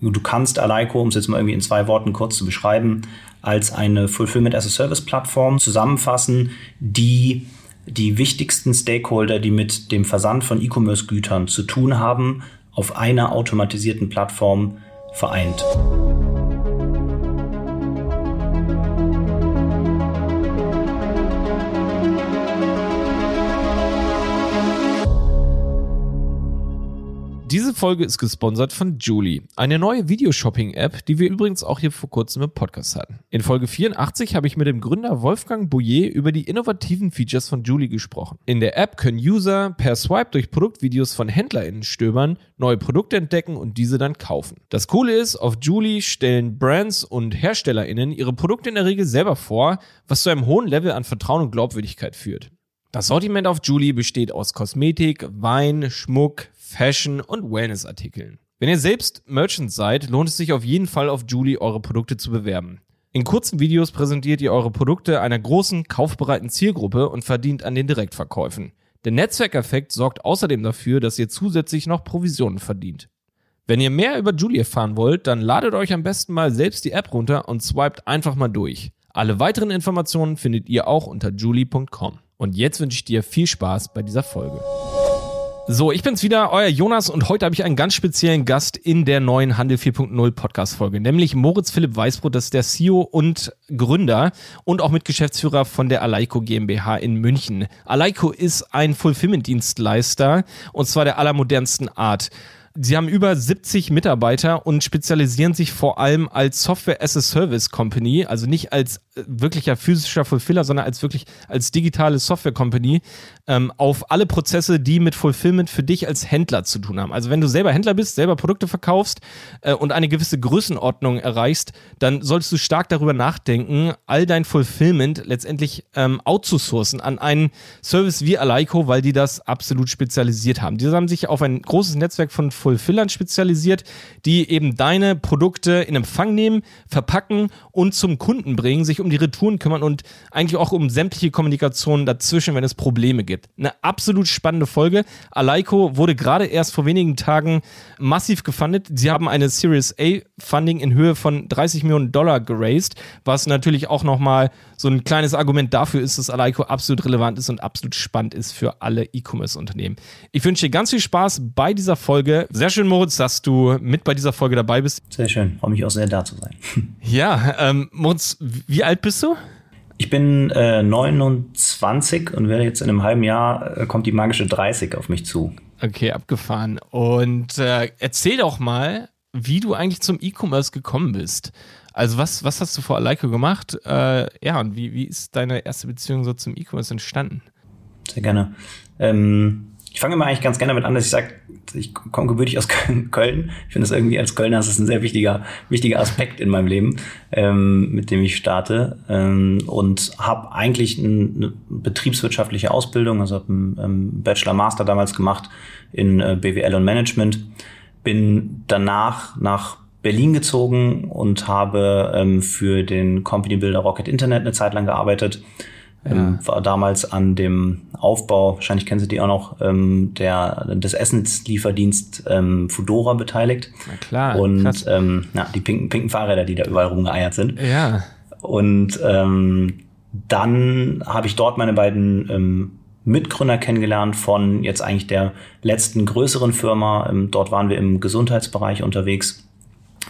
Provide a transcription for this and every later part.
Du kannst Aleiko, um es jetzt mal irgendwie in zwei Worten kurz zu beschreiben, als eine Fulfillment as a Service Plattform zusammenfassen, die die wichtigsten Stakeholder, die mit dem Versand von E-Commerce-Gütern zu tun haben, auf einer automatisierten Plattform vereint. Folge ist gesponsert von Julie, eine neue Videoshopping-App, die wir übrigens auch hier vor kurzem im Podcast hatten. In Folge 84 habe ich mit dem Gründer Wolfgang Bouillet über die innovativen Features von Julie gesprochen. In der App können User per Swipe durch Produktvideos von HändlerInnen stöbern, neue Produkte entdecken und diese dann kaufen. Das Coole ist, auf Julie stellen Brands und HerstellerInnen ihre Produkte in der Regel selber vor, was zu einem hohen Level an Vertrauen und Glaubwürdigkeit führt. Das Sortiment auf Julie besteht aus Kosmetik, Wein, Schmuck, Fashion und Wellness-Artikeln. Wenn ihr selbst Merchant seid, lohnt es sich auf jeden Fall auf Julie eure Produkte zu bewerben. In kurzen Videos präsentiert ihr eure Produkte einer großen, kaufbereiten Zielgruppe und verdient an den Direktverkäufen. Der Netzwerkeffekt sorgt außerdem dafür, dass ihr zusätzlich noch Provisionen verdient. Wenn ihr mehr über Julie erfahren wollt, dann ladet euch am besten mal selbst die App runter und swiped einfach mal durch. Alle weiteren Informationen findet ihr auch unter julie.com. Und jetzt wünsche ich dir viel Spaß bei dieser Folge. So, ich bin's wieder, euer Jonas und heute habe ich einen ganz speziellen Gast in der neuen Handel 4.0 Podcast Folge, nämlich Moritz Philipp Weißbrot, das ist der CEO und Gründer und auch Mitgeschäftsführer von der Aleiko GmbH in München. Aleiko ist ein Fulfillment Dienstleister und zwar der allermodernsten Art. Sie haben über 70 Mitarbeiter und spezialisieren sich vor allem als Software as a Service Company, also nicht als äh, wirklicher physischer Fulfiller, sondern als wirklich als digitale Software Company ähm, auf alle Prozesse, die mit Fulfillment für dich als Händler zu tun haben. Also wenn du selber Händler bist, selber Produkte verkaufst äh, und eine gewisse Größenordnung erreichst, dann solltest du stark darüber nachdenken, all dein Fulfillment letztendlich ähm, outzusourcen an einen Service wie Aleiko, weil die das absolut spezialisiert haben. Die haben sich auf ein großes Netzwerk von Fulfillern spezialisiert, die eben deine Produkte in Empfang nehmen, verpacken und zum Kunden bringen, sich um die Retouren kümmern und eigentlich auch um sämtliche Kommunikation dazwischen, wenn es Probleme gibt. Eine absolut spannende Folge. Aleiko wurde gerade erst vor wenigen Tagen massiv gefundet. Sie haben eine Series A Funding in Höhe von 30 Millionen Dollar geraced, was natürlich auch nochmal so ein kleines Argument dafür ist, dass Aleiko absolut relevant ist und absolut spannend ist für alle E-Commerce-Unternehmen. Ich wünsche dir ganz viel Spaß bei dieser Folge. Sehr schön, Moritz, dass du mit bei dieser Folge dabei bist. Sehr schön, freue mich auch sehr da zu sein. Ja, ähm, Moritz, wie alt bist du? Ich bin äh, 29 und werde jetzt in einem halben Jahr äh, kommt die magische 30 auf mich zu. Okay, abgefahren. Und äh, erzähl doch mal, wie du eigentlich zum E-Commerce gekommen bist. Also was, was hast du vor Aleiko gemacht? Äh, ja, und wie, wie ist deine erste Beziehung so zum E-Commerce entstanden? Sehr gerne. Ähm, ich fange immer eigentlich ganz gerne damit an, dass ich sage, ich komme gebürtig aus Köln. Ich finde es irgendwie als Kölner ist das ein sehr wichtiger, wichtiger Aspekt in meinem Leben, ähm, mit dem ich starte. Ähm, und habe eigentlich eine betriebswirtschaftliche Ausbildung, also habe einen ähm, Bachelor-Master damals gemacht in äh, BWL und Management. Bin danach nach Berlin gezogen und habe ähm, für den Company Builder Rocket Internet eine Zeit lang gearbeitet ja. Ähm, war damals an dem Aufbau, wahrscheinlich kennen Sie die auch noch, ähm, der, des Essenslieferdienst ähm, Fudora beteiligt. Na klar. Und ähm, na, die pinken, pinken Fahrräder, die da überall rumgeeiert sind. Ja. Und ähm, dann habe ich dort meine beiden ähm, Mitgründer kennengelernt von jetzt eigentlich der letzten größeren Firma. Ähm, dort waren wir im Gesundheitsbereich unterwegs.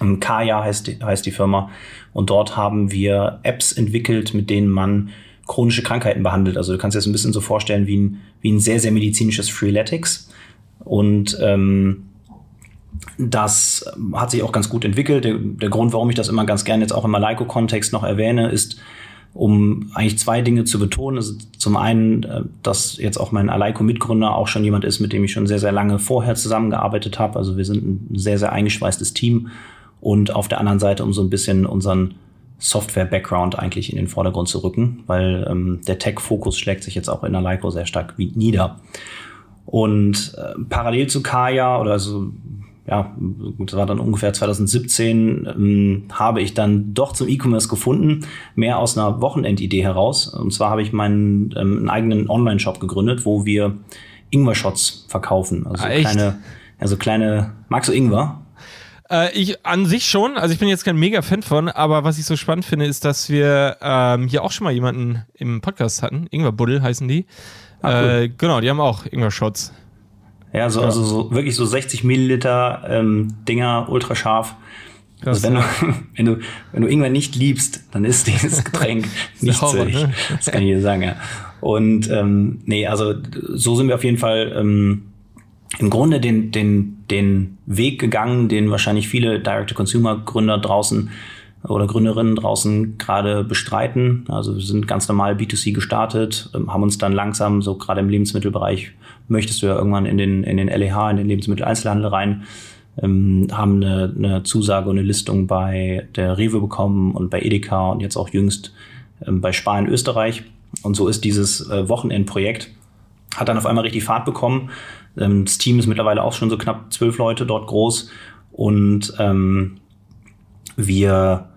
Ähm, Kaya heißt die, heißt die Firma. Und dort haben wir Apps entwickelt, mit denen man chronische Krankheiten behandelt. Also du kannst dir das ein bisschen so vorstellen wie ein, wie ein sehr, sehr medizinisches Freeletics. Und ähm, das hat sich auch ganz gut entwickelt. Der, der, Grund, warum ich das immer ganz gerne jetzt auch im Malaiko-Kontext noch erwähne, ist, um eigentlich zwei Dinge zu betonen. Also zum einen, äh, dass jetzt auch mein Aleiko-Mitgründer auch schon jemand ist, mit dem ich schon sehr, sehr lange vorher zusammengearbeitet habe. Also wir sind ein sehr, sehr eingeschweißtes Team. Und auf der anderen Seite, um so ein bisschen unseren Software-Background eigentlich in den Vordergrund zu rücken, weil ähm, der Tech-Fokus schlägt sich jetzt auch in der Leico sehr stark nieder. Und äh, parallel zu Kaya oder so, ja, das war dann ungefähr 2017, ähm, habe ich dann doch zum E-Commerce gefunden, mehr aus einer Wochenendidee heraus. Und zwar habe ich meinen ähm, eigenen Online-Shop gegründet, wo wir Ingwer-Shots verkaufen. Also ah, kleine, also kleine, magst du Ingwer? Äh, ich an sich schon, also ich bin jetzt kein mega Fan von, aber was ich so spannend finde, ist, dass wir ähm, hier auch schon mal jemanden im Podcast hatten. Ingwer Buddel heißen die. Ah, cool. äh, genau, die haben auch Ingwer-Shots. Ja, so, also so wirklich so 60 Milliliter ähm, Dinger, ultra scharf. Also wenn, du, wenn, du, wenn du Ingwer nicht liebst, dann ist dieses Getränk nicht zu ne? Das kann ich dir sagen, ja. Und ähm, nee, also so sind wir auf jeden Fall ähm, im Grunde den, den, den Weg gegangen, den wahrscheinlich viele Direct-to-Consumer-Gründer draußen oder Gründerinnen draußen gerade bestreiten. Also wir sind ganz normal B2C gestartet, ähm, haben uns dann langsam, so gerade im Lebensmittelbereich, möchtest du ja irgendwann in den, in den LEH, in den Lebensmitteleinzelhandel rein, ähm, haben eine, eine Zusage und eine Listung bei der Rewe bekommen und bei Edeka und jetzt auch jüngst ähm, bei Spar in Österreich. Und so ist dieses äh, Wochenendprojekt, hat dann auf einmal richtig Fahrt bekommen ähm, das Team ist mittlerweile auch schon so knapp zwölf Leute dort groß und ähm, wir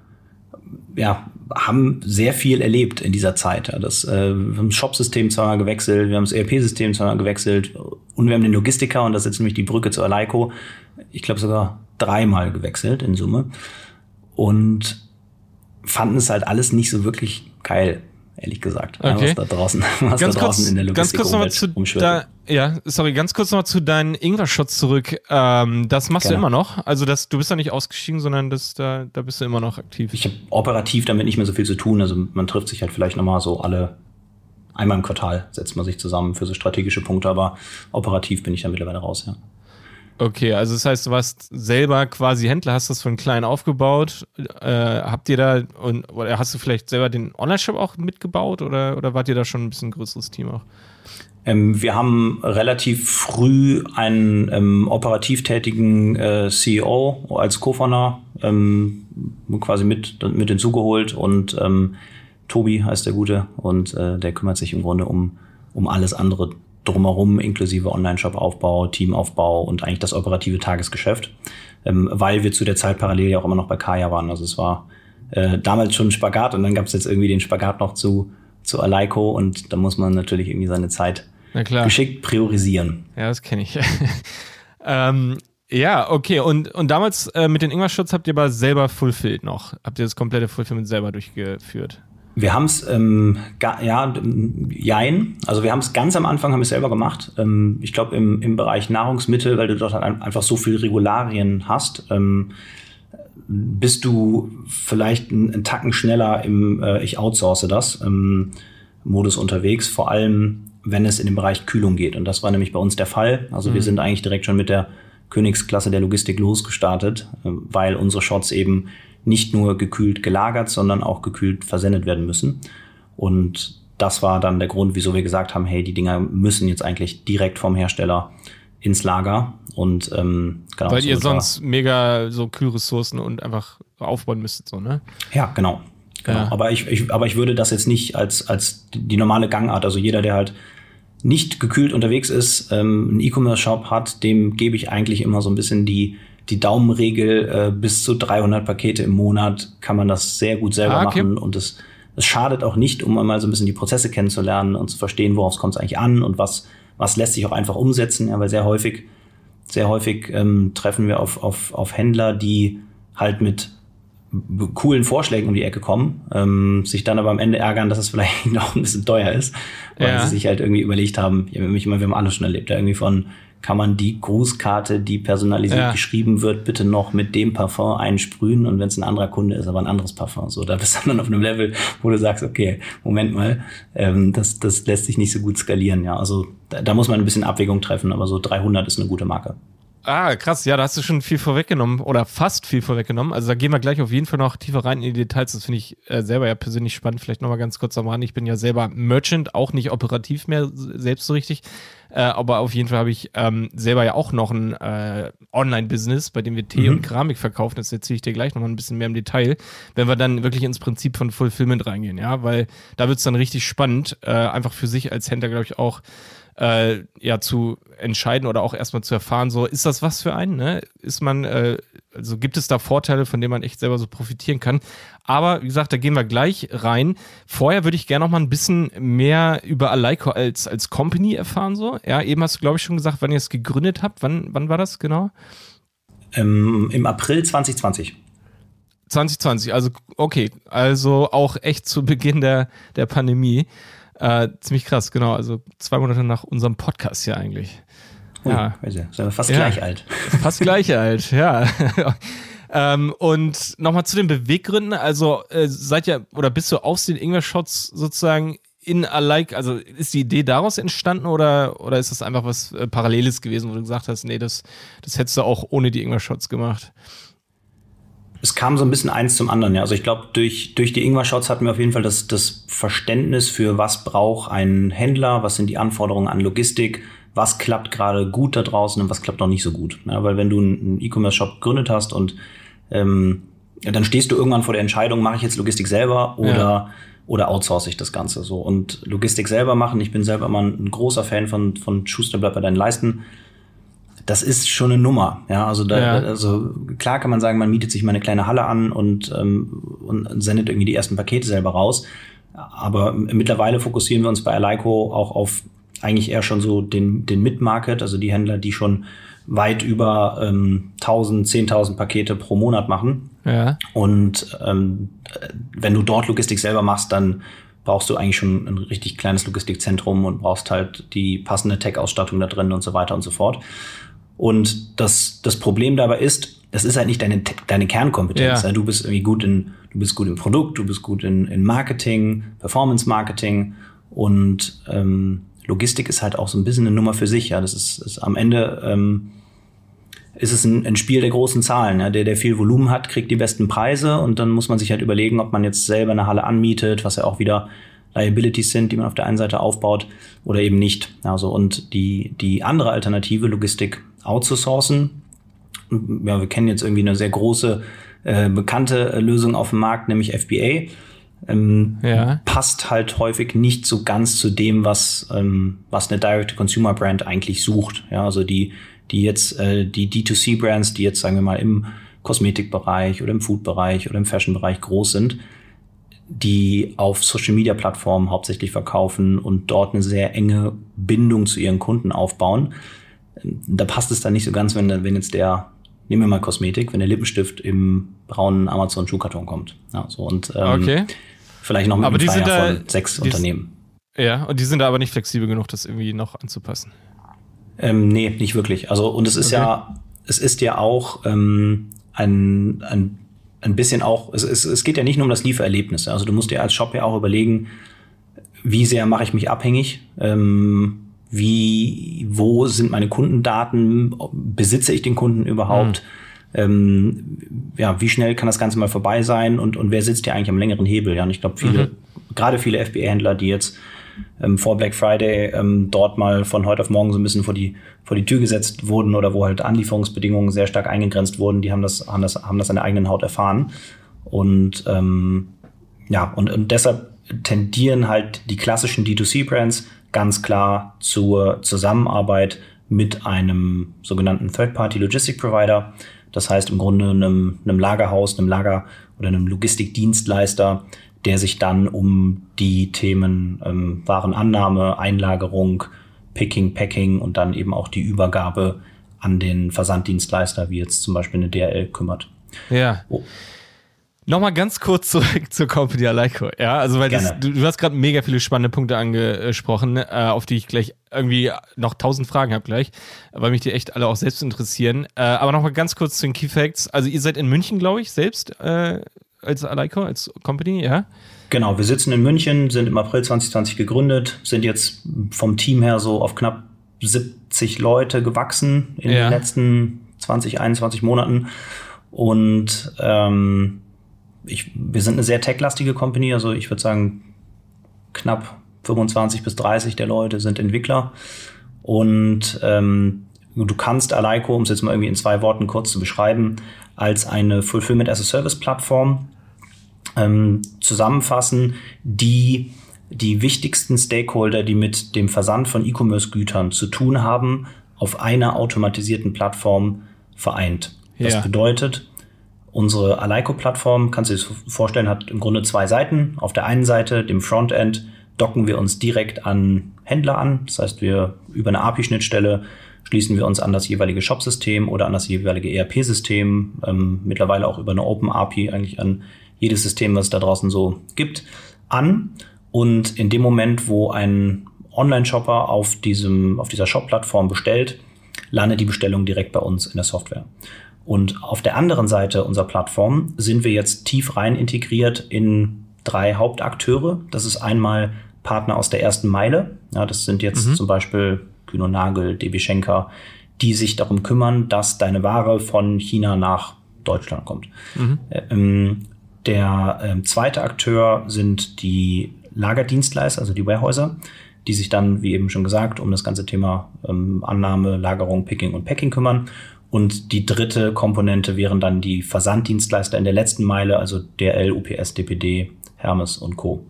ja, haben sehr viel erlebt in dieser Zeit. Das, äh, wir haben das Shop-System zweimal gewechselt, wir haben das ERP-System zweimal gewechselt und wir haben den Logistiker, und das ist jetzt nämlich die Brücke zu Aleiko, ich glaube sogar dreimal gewechselt in Summe. Und fanden es halt alles nicht so wirklich geil ehrlich gesagt. Okay. was da draußen, was ganz da draußen kurz, in der Logistik ganz kurz nochmal zu da, ja, sorry, ganz kurz nochmal zu deinen Ingwer-Shots zurück. Ähm, das machst genau. du immer noch? Also das, du bist da nicht ausgestiegen, sondern das, da, da bist du immer noch aktiv. Ich habe operativ damit nicht mehr so viel zu tun. Also man trifft sich halt vielleicht nochmal so alle einmal im Quartal setzt man sich zusammen für so strategische Punkte, aber operativ bin ich da mittlerweile raus, ja. Okay, also das heißt, du warst selber quasi Händler, hast das von klein aufgebaut. Äh, habt ihr da und oder hast du vielleicht selber den Online-Shop auch mitgebaut oder, oder wart ihr da schon ein bisschen größeres Team auch? Ähm, wir haben relativ früh einen ähm, operativ tätigen äh, CEO als Co-Founder ähm, quasi mit, mit hinzugeholt und ähm, Tobi heißt der Gute und äh, der kümmert sich im Grunde um, um alles andere drumherum, inklusive Online-Shop-Aufbau, Teamaufbau und eigentlich das operative Tagesgeschäft, ähm, weil wir zu der Zeit parallel ja auch immer noch bei Kaya waren. Also es war äh, damals schon ein Spagat und dann gab es jetzt irgendwie den Spagat noch zu, zu Aleiko und da muss man natürlich irgendwie seine Zeit geschickt priorisieren. Ja, das kenne ich. ähm, ja, okay. Und, und damals äh, mit den Ingwer-Schutz habt ihr aber selber Fulfilled noch. Habt ihr das komplette Fulfillment selber durchgeführt? Wir haben es, ähm, ja, jein. Also wir haben es ganz am Anfang, haben wir selber gemacht. Ähm, ich glaube im, im Bereich Nahrungsmittel, weil du dort halt einfach so viel Regularien hast, ähm, bist du vielleicht einen, einen Tacken schneller im äh, Ich outsource das ähm, Modus unterwegs. Vor allem, wenn es in den Bereich Kühlung geht. Und das war nämlich bei uns der Fall. Also mhm. wir sind eigentlich direkt schon mit der Königsklasse der Logistik losgestartet, äh, weil unsere Shots eben nicht nur gekühlt gelagert, sondern auch gekühlt versendet werden müssen. Und das war dann der Grund, wieso wir gesagt haben, hey, die Dinger müssen jetzt eigentlich direkt vom Hersteller ins Lager und ähm, genau. Weil ihr sonst mega so Kühlressourcen und einfach aufbauen müsstet, so, ne? Ja, genau. Genau. Ja. Aber, ich, ich, aber ich würde das jetzt nicht als, als die normale Gangart, also jeder, der halt nicht gekühlt unterwegs ist, ähm, einen E-Commerce-Shop hat, dem gebe ich eigentlich immer so ein bisschen die, die Daumenregel, äh, bis zu 300 Pakete im Monat kann man das sehr gut selber ah, okay. machen und es, es schadet auch nicht, um einmal so ein bisschen die Prozesse kennenzulernen und zu verstehen, worauf kommt es eigentlich an und was, was lässt sich auch einfach umsetzen, ja, weil sehr häufig, sehr häufig ähm, treffen wir auf, auf, auf Händler, die halt mit coolen Vorschlägen um die Ecke kommen, ähm, sich dann aber am Ende ärgern, dass es vielleicht noch ein bisschen teuer ist, weil ja. sie sich halt irgendwie überlegt haben, ja, ich meine, wir haben alles schon erlebt, ja, irgendwie von kann man die Grußkarte, die personalisiert ja. geschrieben wird, bitte noch mit dem Parfum einsprühen und wenn es ein anderer Kunde ist, aber ein anderes Parfum. So, da bist du dann auf einem Level, wo du sagst, okay, Moment mal, ähm, das, das lässt sich nicht so gut skalieren. Ja, also da, da muss man ein bisschen Abwägung treffen, aber so 300 ist eine gute Marke. Ah, krass. Ja, da hast du schon viel vorweggenommen oder fast viel vorweggenommen. Also da gehen wir gleich auf jeden Fall noch tiefer rein in die Details. Das finde ich äh, selber ja persönlich spannend. Vielleicht nochmal ganz kurz am Rand. Ich bin ja selber Merchant, auch nicht operativ mehr selbst so richtig. Äh, aber auf jeden Fall habe ich ähm, selber ja auch noch ein äh, Online-Business, bei dem wir Tee mhm. und Keramik verkaufen. Das erzähle ich dir gleich nochmal ein bisschen mehr im Detail, wenn wir dann wirklich ins Prinzip von Fulfillment reingehen, ja, weil da wird es dann richtig spannend, äh, einfach für sich als Händler, glaube ich, auch äh, ja zu entscheiden oder auch erstmal zu erfahren, so ist das was für einen, ne? Ist man, äh, also gibt es da Vorteile, von denen man echt selber so profitieren kann. Aber wie gesagt, da gehen wir gleich rein. Vorher würde ich gerne noch mal ein bisschen mehr über Aleiko als, als Company erfahren, so. Ja, eben hast du, glaube ich, schon gesagt, wann ihr es gegründet habt. Wann, wann war das genau? Ähm, Im April 2020. 2020, also okay, also auch echt zu Beginn der, der Pandemie. Äh, ziemlich krass, genau. Also zwei Monate nach unserem Podcast ja eigentlich. Ja, oh, sind wir fast ja, gleich alt. Fast gleich alt, ja. ähm, und nochmal zu den Beweggründen. Also äh, seid ihr oder bist du aus den Ingwer-Shots sozusagen in Alike, also ist die Idee daraus entstanden oder, oder ist das einfach was äh, Paralleles gewesen, wo du gesagt hast, nee, das, das hättest du auch ohne die Ingwer-Shots gemacht? Es kam so ein bisschen eins zum anderen, ja. Also ich glaube, durch, durch die Ingwer-Shots hatten wir auf jeden Fall das, das Verständnis für, was braucht ein Händler, was sind die Anforderungen an Logistik, was klappt gerade gut da draußen und was klappt noch nicht so gut. Ja, weil wenn du einen E-Commerce-Shop gegründet hast und ähm, dann stehst du irgendwann vor der Entscheidung, mache ich jetzt Logistik selber oder ja oder outsource ich das Ganze so. Und Logistik selber machen, ich bin selber immer ein großer Fan von, von Schuster bleibt bei deinen Leisten. Das ist schon eine Nummer, ja. Also da, ja. also klar kann man sagen, man mietet sich mal eine kleine Halle an und, ähm, und sendet irgendwie die ersten Pakete selber raus. Aber mittlerweile fokussieren wir uns bei Alico auch auf eigentlich eher schon so den, den Mid-Market, also die Händler, die schon weit über ähm, 1000, 10.000 Pakete pro Monat machen. Ja. Und ähm, wenn du dort Logistik selber machst, dann brauchst du eigentlich schon ein richtig kleines Logistikzentrum und brauchst halt die passende Tech-Ausstattung da drin und so weiter und so fort. Und das, das Problem dabei ist, das ist halt nicht deine, deine Kernkompetenz. Ja. Du bist irgendwie gut in, du bist gut im Produkt, du bist gut in, in Marketing, Performance Marketing und ähm, Logistik ist halt auch so ein bisschen eine Nummer für sich. Ja, das ist, ist am Ende ähm, ist es ein, ein Spiel der großen Zahlen. Ja? Der, der viel Volumen hat, kriegt die besten Preise und dann muss man sich halt überlegen, ob man jetzt selber eine Halle anmietet, was ja auch wieder Liabilities sind, die man auf der einen Seite aufbaut oder eben nicht. Also und die die andere Alternative, Logistik outzusourcen. Ja, wir kennen jetzt irgendwie eine sehr große äh, bekannte Lösung auf dem Markt, nämlich FBA ähm, ja. passt halt häufig nicht so ganz zu dem, was, ähm, was eine Direct-to-Consumer-Brand eigentlich sucht. Ja, also die, die jetzt, äh, die D2C-Brands, die jetzt, sagen wir mal, im Kosmetikbereich oder im Food-Bereich oder im Fashion-Bereich groß sind, die auf Social-Media-Plattformen hauptsächlich verkaufen und dort eine sehr enge Bindung zu ihren Kunden aufbauen. Da passt es dann nicht so ganz, wenn, wenn jetzt der, nehmen wir mal Kosmetik, wenn der Lippenstift im braunen Amazon-Schuhkarton kommt. Ja, so und ähm, okay. Vielleicht noch mit aber einem die sind da, von sechs Unternehmen. Ja, und die sind da aber nicht flexibel genug, das irgendwie noch anzupassen. Ähm, nee, nicht wirklich. Also, und es ist okay. ja, es ist ja auch ähm, ein, ein, ein bisschen auch, es, es, es geht ja nicht nur um das Liefererlebnis. Also du musst dir als Shop ja auch überlegen, wie sehr mache ich mich abhängig? Ähm, wie, wo sind meine Kundendaten? Besitze ich den Kunden überhaupt? Hm ähm, ja, wie schnell kann das Ganze mal vorbei sein und, und wer sitzt hier eigentlich am längeren Hebel? Ja, und ich glaube, viele, mhm. gerade viele FBA-Händler, die jetzt ähm, vor Black Friday ähm, dort mal von heute auf morgen so ein bisschen vor die, vor die Tür gesetzt wurden oder wo halt Anlieferungsbedingungen sehr stark eingegrenzt wurden, die haben das, haben das, haben das an der eigenen Haut erfahren. Und ähm, ja, und, und deshalb tendieren halt die klassischen D2C-Brands ganz klar zur Zusammenarbeit mit einem sogenannten Third-Party-Logistic-Provider, das heißt im Grunde einem, einem Lagerhaus, einem Lager oder einem Logistikdienstleister, der sich dann um die Themen ähm, Warenannahme, Einlagerung, Picking, Packing und dann eben auch die Übergabe an den Versanddienstleister, wie jetzt zum Beispiel eine DRL kümmert. Ja. Oh. Nochmal ganz kurz zurück zur Company Aleiko. Ja, also weil das, du, du, hast gerade mega viele spannende Punkte angesprochen, äh, auf die ich gleich irgendwie noch tausend Fragen habe gleich, weil mich die echt alle auch selbst interessieren. Äh, aber nochmal ganz kurz zu den Key Facts. Also ihr seid in München, glaube ich, selbst äh, als Aleiko, als Company, ja? Genau, wir sitzen in München, sind im April 2020 gegründet, sind jetzt vom Team her so auf knapp 70 Leute gewachsen in ja. den letzten 20, 21 Monaten. Und ähm, ich, wir sind eine sehr tech-lastige Company, also ich würde sagen, knapp 25 bis 30 der Leute sind Entwickler. Und ähm, du kannst Aleiko, um es jetzt mal irgendwie in zwei Worten kurz zu beschreiben, als eine Fulfillment as a Service Plattform ähm, zusammenfassen, die die wichtigsten Stakeholder, die mit dem Versand von E-Commerce-Gütern zu tun haben, auf einer automatisierten Plattform vereint. Das ja. bedeutet, Unsere Aleiko-Plattform, kannst du dir das vorstellen, hat im Grunde zwei Seiten. Auf der einen Seite, dem Frontend, docken wir uns direkt an Händler an. Das heißt, wir über eine API-Schnittstelle schließen wir uns an das jeweilige Shop-System oder an das jeweilige ERP-System, ähm, mittlerweile auch über eine Open API eigentlich an jedes System, was es da draußen so gibt, an. Und in dem Moment, wo ein Online-Shopper auf diesem, auf dieser Shop-Plattform bestellt, landet die Bestellung direkt bei uns in der Software. Und auf der anderen Seite unserer Plattform sind wir jetzt tief rein integriert in drei Hauptakteure. Das ist einmal Partner aus der ersten Meile. Ja, das sind jetzt mhm. zum Beispiel Kühn und Nagel, DB Schenker, die sich darum kümmern, dass deine Ware von China nach Deutschland kommt. Mhm. Ähm, der ähm, zweite Akteur sind die Lagerdienstleister, also die Warehäuser, die sich dann, wie eben schon gesagt, um das ganze Thema ähm, Annahme, Lagerung, Picking und Packing kümmern. Und die dritte Komponente wären dann die Versanddienstleister in der letzten Meile, also DRL, UPS, DPD, Hermes und Co.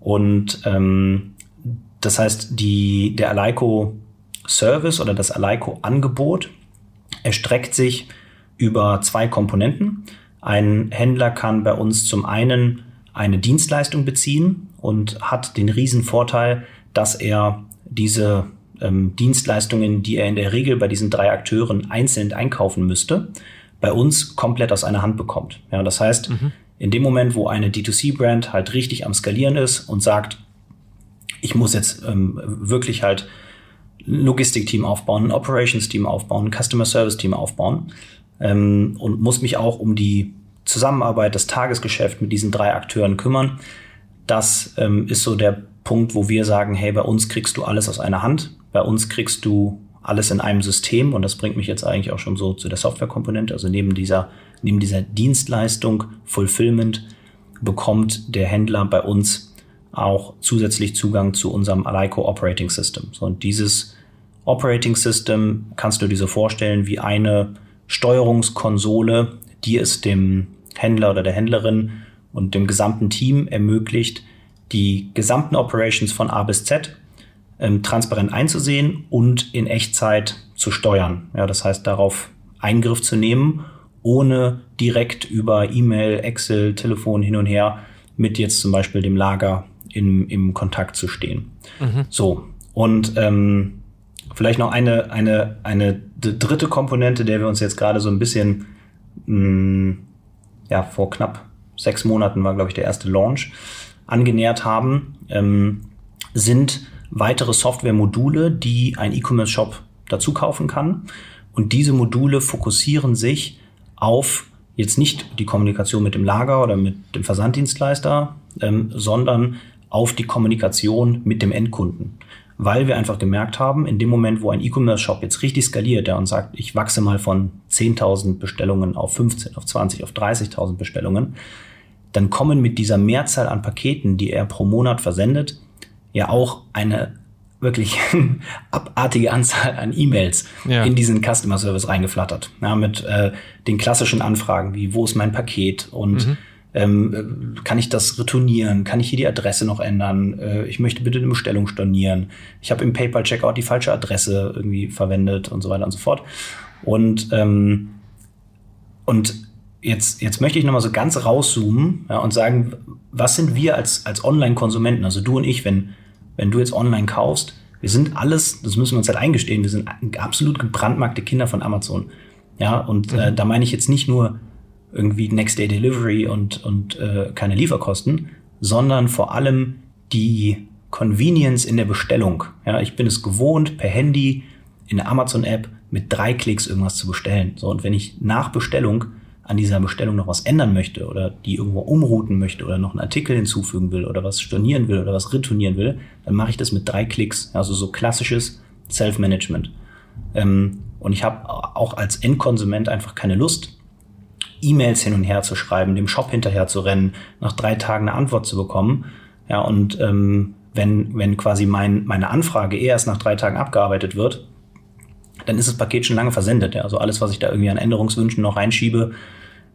Und ähm, das heißt, die, der Aleiko Service oder das Aleiko Angebot erstreckt sich über zwei Komponenten. Ein Händler kann bei uns zum einen eine Dienstleistung beziehen und hat den riesen Vorteil, dass er diese ähm, Dienstleistungen, die er in der Regel bei diesen drei Akteuren einzeln einkaufen müsste, bei uns komplett aus einer Hand bekommt. Ja, das heißt, mhm. in dem Moment, wo eine D2C-Brand halt richtig am Skalieren ist und sagt, ich muss jetzt ähm, wirklich halt ein Logistikteam aufbauen, ein Operations-Team aufbauen, ein Customer Service-Team aufbauen ähm, und muss mich auch um die Zusammenarbeit, das Tagesgeschäft mit diesen drei Akteuren kümmern. Das ähm, ist so der Punkt, wo wir sagen, hey, bei uns kriegst du alles aus einer Hand. Bei uns kriegst du alles in einem System und das bringt mich jetzt eigentlich auch schon so zu der Softwarekomponente. Also neben dieser, neben dieser Dienstleistung Fulfillment bekommt der Händler bei uns auch zusätzlich Zugang zu unserem Aleiko Operating System. So, und dieses Operating System kannst du dir so vorstellen wie eine Steuerungskonsole, die es dem Händler oder der Händlerin und dem gesamten Team ermöglicht, die gesamten Operations von A bis Z ähm, transparent einzusehen und in Echtzeit zu steuern. Ja, das heißt, darauf Eingriff zu nehmen, ohne direkt über E-Mail, Excel, Telefon hin und her mit jetzt zum Beispiel dem Lager im, im Kontakt zu stehen. Mhm. So. Und ähm, vielleicht noch eine, eine, eine dritte Komponente, der wir uns jetzt gerade so ein bisschen, mh, mm, ja, vor knapp sechs Monaten war, glaube ich, der erste Launch, angenähert haben, ähm, sind weitere Software-Module, die ein E-Commerce-Shop dazu kaufen kann. Und diese Module fokussieren sich auf jetzt nicht die Kommunikation mit dem Lager oder mit dem Versanddienstleister, ähm, sondern auf die Kommunikation mit dem Endkunden. Weil wir einfach gemerkt haben, in dem Moment, wo ein E-Commerce-Shop jetzt richtig skaliert, der uns sagt, ich wachse mal von 10.000 Bestellungen auf 15, auf 20, auf 30.000 Bestellungen, dann kommen mit dieser Mehrzahl an Paketen, die er pro Monat versendet, ja auch eine wirklich abartige Anzahl an E-Mails ja. in diesen Customer Service reingeflattert. Ja, mit äh, den klassischen Anfragen wie, wo ist mein Paket und mhm. ähm, kann ich das retournieren? Kann ich hier die Adresse noch ändern? Äh, ich möchte bitte eine Bestellung stornieren. Ich habe im PayPal-Checkout die falsche Adresse irgendwie verwendet und so weiter und so fort. Und, ähm, und jetzt, jetzt möchte ich nochmal so ganz rauszoomen ja, und sagen, was sind wir als, als Online-Konsumenten, also du und ich, wenn, wenn du jetzt online kaufst, wir sind alles, das müssen wir uns halt eingestehen, wir sind absolut gebrandmarkte Kinder von Amazon. Ja, und äh, mhm. äh, da meine ich jetzt nicht nur irgendwie Next Day Delivery und, und äh, keine Lieferkosten, sondern vor allem die Convenience in der Bestellung. Ja, ich bin es gewohnt, per Handy in der Amazon-App mit drei Klicks irgendwas zu bestellen. So, und wenn ich nach Bestellung an dieser Bestellung noch was ändern möchte oder die irgendwo umrouten möchte oder noch einen Artikel hinzufügen will oder was stornieren will oder was retournieren will, dann mache ich das mit drei Klicks. Also so klassisches Self-Management. Ähm, und ich habe auch als Endkonsument einfach keine Lust, E-Mails hin und her zu schreiben, dem Shop hinterher zu rennen, nach drei Tagen eine Antwort zu bekommen. Ja, und ähm, wenn, wenn quasi mein, meine Anfrage erst nach drei Tagen abgearbeitet wird, dann ist das Paket schon lange versendet. Ja. Also alles, was ich da irgendwie an Änderungswünschen noch reinschiebe,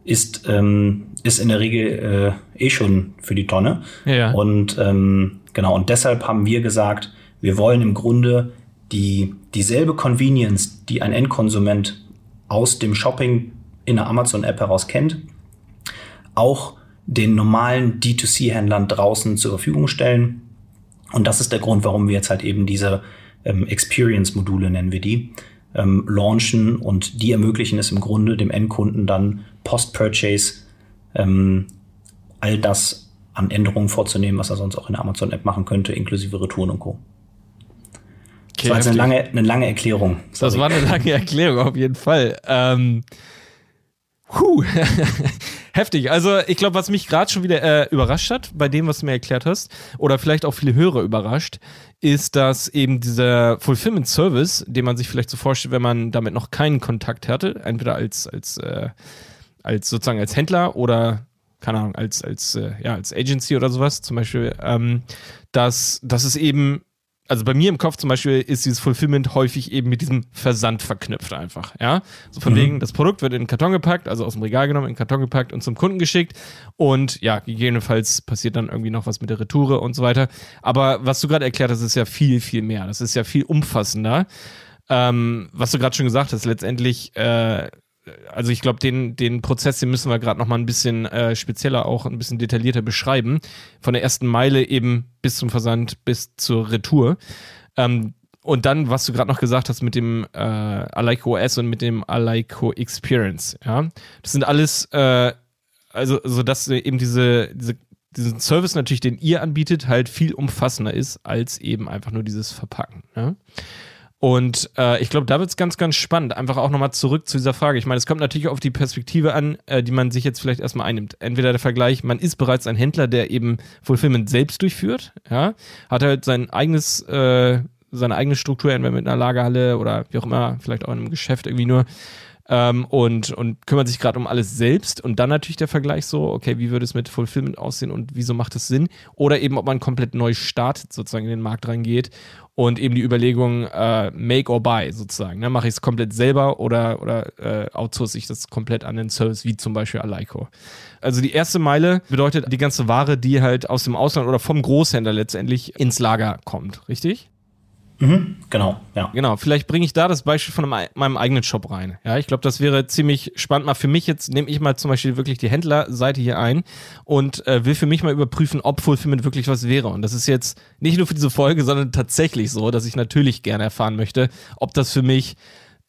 ist, ähm, ist in der Regel äh, eh schon für die Tonne. Ja. Und ähm, genau, und deshalb haben wir gesagt, wir wollen im Grunde die, dieselbe Convenience, die ein Endkonsument aus dem Shopping in der Amazon-App heraus kennt, auch den normalen D2C-Händlern draußen zur Verfügung stellen. Und das ist der Grund, warum wir jetzt halt eben diese ähm, Experience-Module nennen wir die, ähm, launchen und die ermöglichen es im Grunde dem Endkunden dann Post-Purchase ähm, all das an Änderungen vorzunehmen, was er sonst auch in der Amazon-App machen könnte, inklusive Retouren und Co. Okay, das war jetzt eine lange, eine lange Erklärung. Sorry. Das war eine lange Erklärung, auf jeden Fall. Ähm, Puh, heftig. Also ich glaube, was mich gerade schon wieder äh, überrascht hat, bei dem, was du mir erklärt hast, oder vielleicht auch viele Hörer überrascht, ist, dass eben dieser Fulfillment Service, den man sich vielleicht so vorstellt, wenn man damit noch keinen Kontakt hatte, entweder als, als, äh, als sozusagen als Händler oder keine Ahnung, als, als, äh, ja, als Agency oder sowas zum Beispiel, ähm, dass, dass es eben also bei mir im Kopf zum Beispiel ist dieses Fulfillment häufig eben mit diesem Versand verknüpft einfach, ja. So von mhm. wegen, das Produkt wird in den Karton gepackt, also aus dem Regal genommen, in den Karton gepackt und zum Kunden geschickt und ja, gegebenenfalls passiert dann irgendwie noch was mit der Retoure und so weiter. Aber was du gerade erklärt hast, ist ja viel, viel mehr. Das ist ja viel umfassender. Ähm, was du gerade schon gesagt hast, letztendlich äh, also ich glaube, den, den Prozess, den müssen wir gerade noch mal ein bisschen äh, spezieller, auch ein bisschen detaillierter beschreiben. Von der ersten Meile eben bis zum Versand, bis zur Retour. Ähm, und dann, was du gerade noch gesagt hast mit dem äh, Aleiko OS und mit dem Aleiko Experience, ja. Das sind alles, äh, also, so dass eben diese, diese, diesen Service natürlich, den ihr anbietet, halt viel umfassender ist als eben einfach nur dieses Verpacken. Ja? Und äh, ich glaube, da wird es ganz, ganz spannend. Einfach auch nochmal zurück zu dieser Frage. Ich meine, es kommt natürlich auf die Perspektive an, äh, die man sich jetzt vielleicht erstmal einnimmt. Entweder der Vergleich, man ist bereits ein Händler, der eben Fulfillment selbst durchführt, ja, hat halt sein eigenes, äh, seine eigene Struktur, entweder mit einer Lagerhalle oder wie auch immer, vielleicht auch in einem Geschäft irgendwie nur ähm, und, und kümmert sich gerade um alles selbst. Und dann natürlich der Vergleich so, okay, wie würde es mit Fulfillment aussehen und wieso macht es Sinn? Oder eben, ob man komplett neu startet, sozusagen in den Markt reingeht und eben die Überlegung äh, make or buy sozusagen. Ne? Mache ich es komplett selber oder, oder äh, outsource ich das komplett an den Service, wie zum Beispiel Aleiko. Also die erste Meile bedeutet die ganze Ware, die halt aus dem Ausland oder vom Großhändler letztendlich ins Lager kommt, richtig? Mhm, genau, ja. Genau, vielleicht bringe ich da das Beispiel von einem, meinem eigenen Shop rein. Ja, ich glaube, das wäre ziemlich spannend. Mal für mich jetzt nehme ich mal zum Beispiel wirklich die Händlerseite hier ein und äh, will für mich mal überprüfen, ob Fulfillment wirklich was wäre. Und das ist jetzt nicht nur für diese Folge, sondern tatsächlich so, dass ich natürlich gerne erfahren möchte, ob das für mich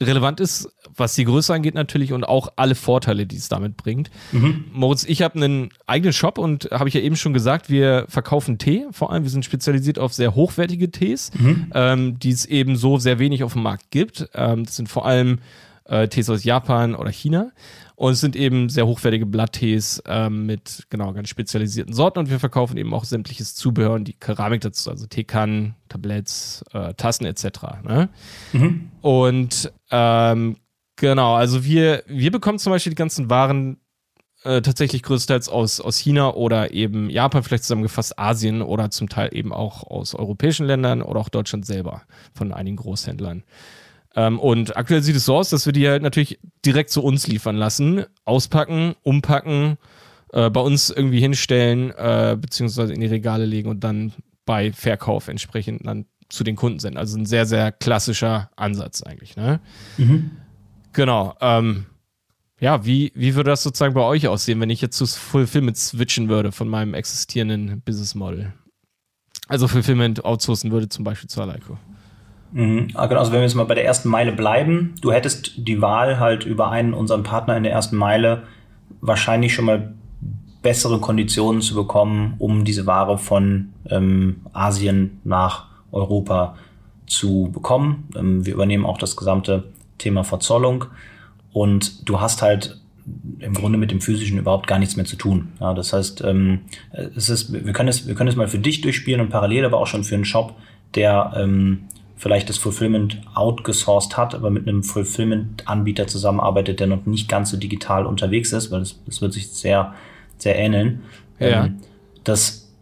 relevant ist, was die Größe angeht natürlich und auch alle Vorteile, die es damit bringt. Mhm. Moritz, ich habe einen eigenen Shop und habe ich ja eben schon gesagt, wir verkaufen Tee. Vor allem, wir sind spezialisiert auf sehr hochwertige Tees, mhm. ähm, die es eben so sehr wenig auf dem Markt gibt. Ähm, das sind vor allem äh, Tees aus Japan oder China. Und es sind eben sehr hochwertige Blatttees ähm, mit genau ganz spezialisierten Sorten und wir verkaufen eben auch sämtliches Zubehör und die Keramik dazu, also Teekannen, Tabletts, äh, Tassen etc. Ne? Mhm. Und ähm, genau, also wir, wir bekommen zum Beispiel die ganzen Waren äh, tatsächlich größtenteils aus, aus China oder eben Japan, vielleicht zusammengefasst Asien oder zum Teil eben auch aus europäischen Ländern oder auch Deutschland selber von einigen Großhändlern. Ähm, und aktuell sieht es so aus, dass wir die halt natürlich direkt zu uns liefern lassen, auspacken, umpacken, äh, bei uns irgendwie hinstellen, äh, beziehungsweise in die Regale legen und dann bei Verkauf entsprechend dann zu den Kunden senden. Also ein sehr, sehr klassischer Ansatz eigentlich. Ne? Mhm. Genau. Ähm, ja, wie, wie würde das sozusagen bei euch aussehen, wenn ich jetzt zu Fulfillment switchen würde von meinem existierenden Business Model? Also Fulfillment outsourcen würde zum Beispiel zu Aleiko. Mhm. Ah, genau, also wenn wir jetzt mal bei der ersten Meile bleiben, du hättest die Wahl halt über einen unseren Partner in der ersten Meile wahrscheinlich schon mal bessere Konditionen zu bekommen, um diese Ware von ähm, Asien nach Europa zu bekommen. Ähm, wir übernehmen auch das gesamte Thema Verzollung und du hast halt im Grunde mit dem physischen überhaupt gar nichts mehr zu tun. Ja, das heißt, ähm, es ist, wir können es, wir können es mal für dich durchspielen und parallel aber auch schon für einen Shop, der ähm, vielleicht das Fulfillment outgesourced hat, aber mit einem Fulfillment-Anbieter zusammenarbeitet, der noch nicht ganz so digital unterwegs ist, weil das, das wird sich sehr, sehr ähneln. Ja. Ähm, das,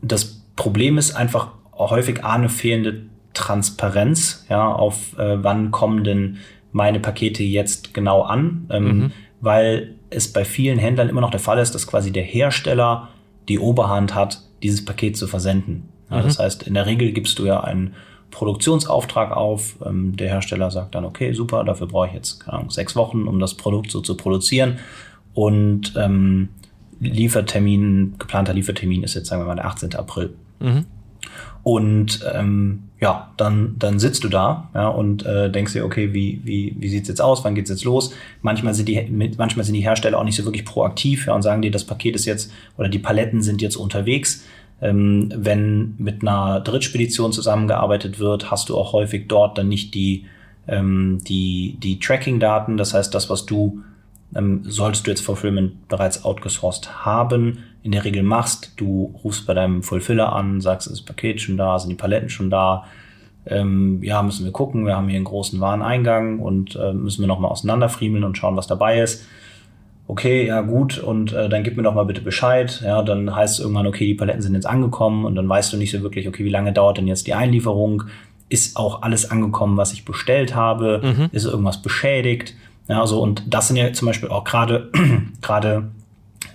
das Problem ist einfach häufig eine fehlende Transparenz, ja, auf äh, wann kommen denn meine Pakete jetzt genau an, ähm, mhm. weil es bei vielen Händlern immer noch der Fall ist, dass quasi der Hersteller die Oberhand hat, dieses Paket zu versenden. Ja, mhm. Das heißt, in der Regel gibst du ja einen Produktionsauftrag auf. Ähm, der Hersteller sagt dann, okay, super, dafür brauche ich jetzt keine Ahnung, sechs Wochen, um das Produkt so zu produzieren. Und ähm, Liefertermin, geplanter Liefertermin ist jetzt, sagen wir mal, der 18. April. Mhm. Und ähm, ja, dann, dann sitzt du da ja, und äh, denkst dir, okay, wie, wie, wie sieht's jetzt aus, wann geht's jetzt los? Manchmal sind, die, manchmal sind die Hersteller auch nicht so wirklich proaktiv ja, und sagen dir, das Paket ist jetzt oder die Paletten sind jetzt unterwegs. Ähm, wenn mit einer Drittspedition zusammengearbeitet wird, hast du auch häufig dort dann nicht die, ähm, die, die Tracking-Daten. Das heißt, das, was du ähm, solltest du jetzt Fulfillment bereits outgesourced haben, in der Regel machst. Du rufst bei deinem Fulfiller an, sagst, ist das Paket schon da, sind die Paletten schon da. Ähm, ja, müssen wir gucken, wir haben hier einen großen Wareneingang und äh, müssen wir nochmal auseinanderfriemeln und schauen, was dabei ist. Okay, ja gut, und äh, dann gib mir doch mal bitte Bescheid. Ja, dann heißt es irgendwann, okay, die Paletten sind jetzt angekommen und dann weißt du nicht so wirklich, okay, wie lange dauert denn jetzt die Einlieferung? Ist auch alles angekommen, was ich bestellt habe? Mhm. Ist irgendwas beschädigt? Ja, so, und das sind ja zum Beispiel auch gerade, gerade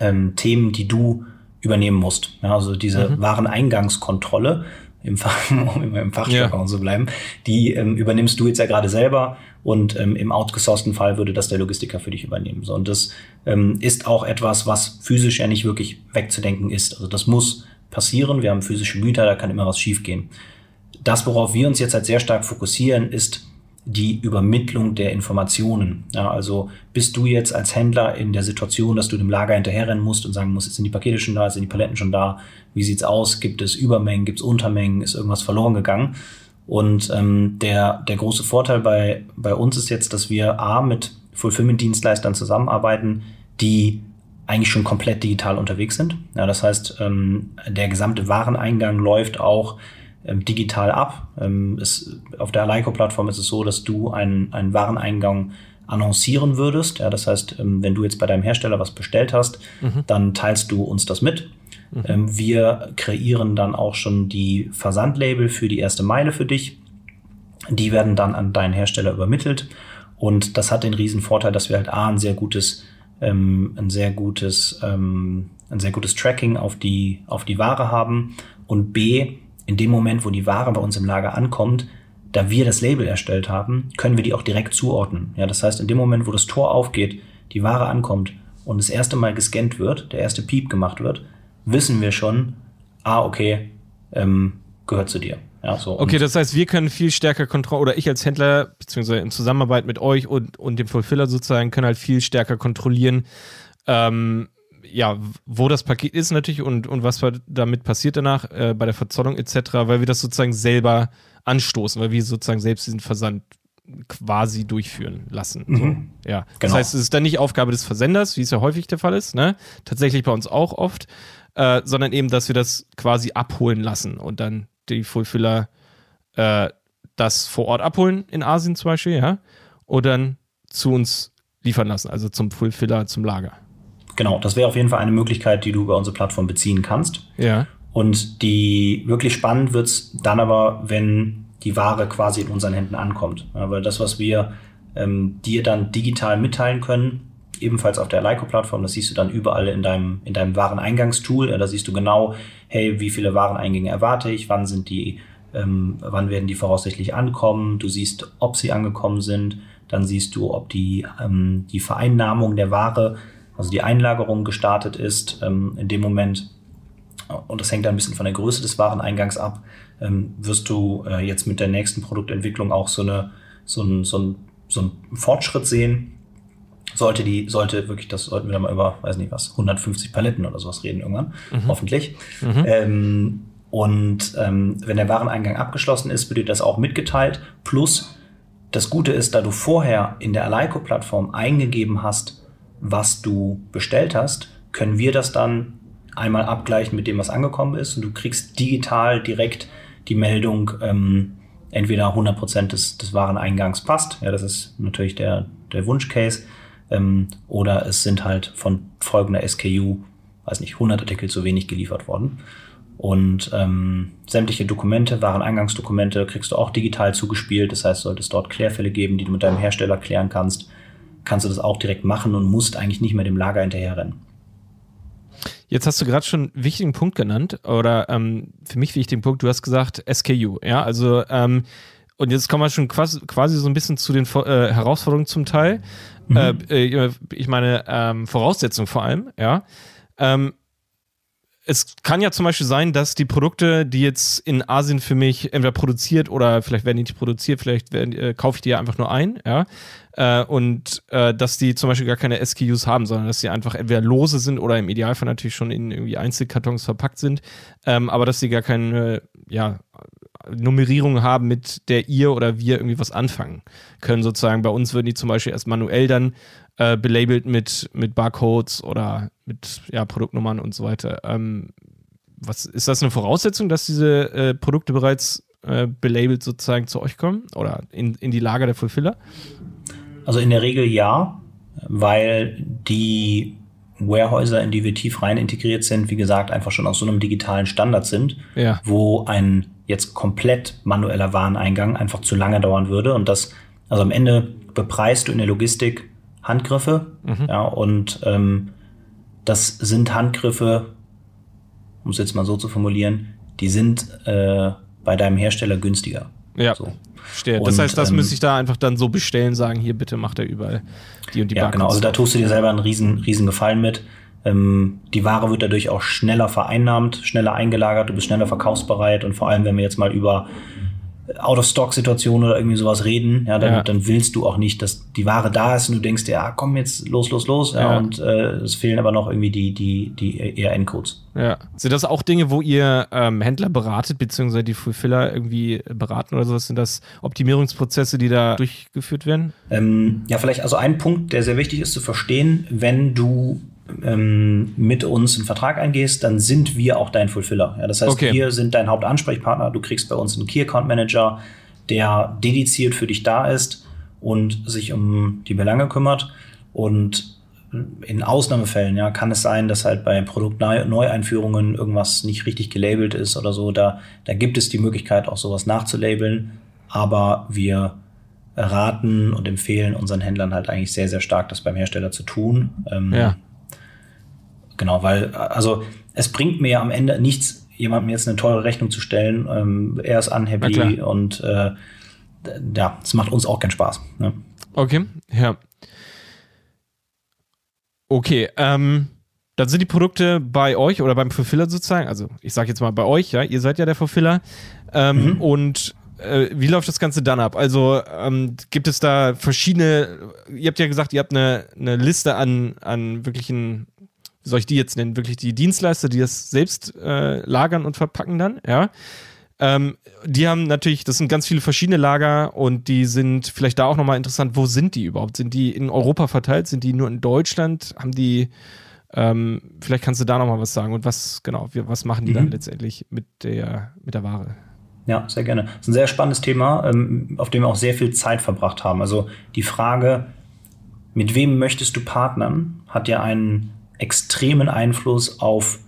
ähm, Themen, die du übernehmen musst. Ja, also diese mhm. Wareneingangskontrolle im, Fach, um im Fachjargon ja. zu bleiben, die ähm, übernimmst du jetzt ja gerade selber und ähm, im outgesourcten Fall würde das der Logistiker für dich übernehmen. So, und das ähm, ist auch etwas, was physisch ja nicht wirklich wegzudenken ist. Also das muss passieren. Wir haben physische Güter, da kann immer was schiefgehen. Das, worauf wir uns jetzt halt sehr stark fokussieren, ist die Übermittlung der Informationen. Ja, also bist du jetzt als Händler in der Situation, dass du dem Lager hinterherrennen musst und sagen musst, sind die Pakete schon da, sind die Paletten schon da, wie sieht's aus, gibt es Übermengen, gibt es Untermengen, ist irgendwas verloren gegangen? Und ähm, der, der große Vorteil bei, bei uns ist jetzt, dass wir A mit Fulfillment-Dienstleistern zusammenarbeiten, die eigentlich schon komplett digital unterwegs sind. Ja, das heißt, ähm, der gesamte Wareneingang läuft auch ähm, digital ab. Ähm, es, auf der Aleiko-Plattform ist es so, dass du einen, einen Wareneingang annoncieren würdest. Ja, das heißt, ähm, wenn du jetzt bei deinem Hersteller was bestellt hast, mhm. dann teilst du uns das mit. Mhm. Ähm, wir kreieren dann auch schon die Versandlabel für die erste Meile für dich. Die werden dann an deinen Hersteller übermittelt. Und das hat den riesen Vorteil, dass wir halt A, ein sehr gutes, ähm, ein sehr gutes, ähm, ein sehr gutes Tracking auf die, auf die Ware haben und B, in dem Moment, wo die Ware bei uns im Lager ankommt, da wir das Label erstellt haben, können wir die auch direkt zuordnen. Ja, das heißt, in dem Moment, wo das Tor aufgeht, die Ware ankommt und das erste Mal gescannt wird, der erste Piep gemacht wird, wissen wir schon, ah, okay, ähm, gehört zu dir. Ja, so. Okay, das heißt, wir können viel stärker kontrollieren, oder ich als Händler, beziehungsweise in Zusammenarbeit mit euch und, und dem Fulfiller sozusagen, können halt viel stärker kontrollieren, ähm, ja, wo das Paket ist natürlich und, und was damit passiert danach äh, bei der Verzollung etc., weil wir das sozusagen selber anstoßen, weil wir sozusagen selbst diesen Versand quasi durchführen lassen. Mhm. So, ja. Genau. Das heißt, es ist dann nicht Aufgabe des Versenders, wie es ja häufig der Fall ist, ne? Tatsächlich bei uns auch oft, äh, sondern eben, dass wir das quasi abholen lassen und dann die Fulfiller äh, das vor Ort abholen, in Asien zum Beispiel, ja, und dann zu uns liefern lassen, also zum Fulfiller, zum Lager. Genau, das wäre auf jeden Fall eine Möglichkeit, die du über unsere Plattform beziehen kannst. Ja. Und die wirklich spannend wird's dann aber, wenn die Ware quasi in unseren Händen ankommt. Weil das, was wir ähm, dir dann digital mitteilen können, ebenfalls auf der Leico-Plattform, das siehst du dann überall in deinem, in deinem Wareneingangstool. Da siehst du genau, hey, wie viele Wareneingänge erwarte ich, wann sind die, ähm, wann werden die voraussichtlich ankommen. Du siehst, ob sie angekommen sind. Dann siehst du, ob die, ähm, die Vereinnahmung der Ware also die Einlagerung gestartet ist ähm, in dem Moment, und das hängt dann ein bisschen von der Größe des Wareneingangs ab, ähm, wirst du äh, jetzt mit der nächsten Produktentwicklung auch so, eine, so, ein, so, ein, so einen Fortschritt sehen. Sollte die, sollte wirklich, das sollten wir dann mal über, weiß nicht was, 150 Paletten oder sowas reden irgendwann, mhm. hoffentlich. Mhm. Ähm, und ähm, wenn der Wareneingang abgeschlossen ist, wird dir das auch mitgeteilt. Plus, das Gute ist, da du vorher in der Aleiko-Plattform eingegeben hast, was du bestellt hast, können wir das dann einmal abgleichen mit dem, was angekommen ist und du kriegst digital direkt die Meldung, ähm, entweder 100% des, des Wareneingangs passt, ja, das ist natürlich der, der Wunschcase, ähm, oder es sind halt von folgender SKU, weiß nicht, 100 Artikel zu wenig geliefert worden. Und ähm, sämtliche Dokumente, Wareneingangsdokumente kriegst du auch digital zugespielt. Das heißt, sollte es dort Klärfälle geben, die du mit deinem Hersteller klären kannst, kannst du das auch direkt machen und musst eigentlich nicht mehr dem Lager hinterherrennen. Jetzt hast du gerade schon einen wichtigen Punkt genannt oder ähm, für mich wichtigen Punkt. Du hast gesagt SKU, ja, also ähm, und jetzt kommen wir schon quasi, quasi so ein bisschen zu den äh, Herausforderungen zum Teil. Mhm. Äh, äh ich meine ähm, Voraussetzungen vor allem, ja. Ähm, es kann ja zum Beispiel sein, dass die Produkte, die jetzt in Asien für mich entweder produziert oder vielleicht werden die nicht produziert, vielleicht werden, äh, kaufe ich die ja einfach nur ein, ja. Äh, und äh, dass die zum Beispiel gar keine SKUs haben, sondern dass sie einfach entweder lose sind oder im Idealfall natürlich schon in irgendwie Einzelkartons verpackt sind, ähm, aber dass sie gar keine, ja, Nummerierung haben, mit der ihr oder wir irgendwie was anfangen können, sozusagen. Bei uns würden die zum Beispiel erst manuell dann äh, belabelt mit, mit Barcodes oder mit ja, Produktnummern und so weiter. Ähm, was ist das eine Voraussetzung, dass diese äh, Produkte bereits äh, belabelt sozusagen zu euch kommen oder in, in die Lager der Fulfiller? Also in der Regel ja, weil die Warehäuser, in die wir tief rein integriert sind, wie gesagt, einfach schon aus so einem digitalen Standard sind, ja. wo ein jetzt komplett manueller Wareneingang einfach zu lange dauern würde. Und das, also am Ende bepreist du in der Logistik Handgriffe. Mhm. Ja, und ähm, das sind Handgriffe, um es jetzt mal so zu formulieren, die sind äh, bei deinem Hersteller günstiger. Ja. So. Verstehe. Das und, heißt, das ähm, müsste ich da einfach dann so bestellen, sagen, hier bitte macht er überall die und die Ja, Barcodes genau. Also da tust du dir selber einen riesen, riesen Gefallen mit. Ähm, die Ware wird dadurch auch schneller vereinnahmt, schneller eingelagert, du bist schneller verkaufsbereit und vor allem, wenn wir jetzt mal über Out-of-Stock-Situation oder irgendwie sowas reden, ja, dann, ja. dann willst du auch nicht, dass die Ware da ist und du denkst, ja, komm jetzt los, los, los, ja, ja. und äh, es fehlen aber noch irgendwie die, die, die ERN-Codes. Ja. Sind das auch Dinge, wo ihr ähm, Händler beratet, beziehungsweise die Fulfiller irgendwie beraten oder sowas? Sind das Optimierungsprozesse, die da durchgeführt werden? Ähm, ja, vielleicht also ein Punkt, der sehr wichtig ist zu verstehen, wenn du ähm, mit uns einen Vertrag eingehst, dann sind wir auch dein Fulfiller. Ja, das heißt, okay. wir sind dein Hauptansprechpartner. Du kriegst bei uns einen Key Account Manager, der dediziert für dich da ist und sich um die Belange kümmert. Und in Ausnahmefällen ja, kann es sein, dass halt bei Produktneueinführungen irgendwas nicht richtig gelabelt ist oder so. Da, da gibt es die Möglichkeit, auch sowas nachzulabeln. Aber wir raten und empfehlen unseren Händlern halt eigentlich sehr, sehr stark, das beim Hersteller zu tun. Ähm, ja. Genau, weil, also es bringt mir ja am Ende nichts, jemandem jetzt eine teure Rechnung zu stellen. Ähm, er ist unhappy und äh, ja, es macht uns auch keinen Spaß. Ne? Okay, ja. Okay, ähm, dann sind die Produkte bei euch oder beim Fulfiller sozusagen, also ich sage jetzt mal bei euch, ja, ihr seid ja der Fulfiller. Ähm, mhm. Und äh, wie läuft das Ganze dann ab? Also ähm, gibt es da verschiedene, ihr habt ja gesagt, ihr habt eine, eine Liste an, an wirklichen soll ich die jetzt nennen, wirklich die Dienstleister, die das selbst äh, lagern und verpacken dann, ja. Ähm, die haben natürlich, das sind ganz viele verschiedene Lager und die sind vielleicht da auch nochmal interessant, wo sind die überhaupt? Sind die in Europa verteilt? Sind die nur in Deutschland? Haben die, ähm, vielleicht kannst du da nochmal was sagen und was, genau, was machen die mhm. dann letztendlich mit der, mit der Ware? Ja, sehr gerne. Das ist ein sehr spannendes Thema, ähm, auf dem wir auch sehr viel Zeit verbracht haben. Also die Frage, mit wem möchtest du partnern, hat ja einen extremen Einfluss auf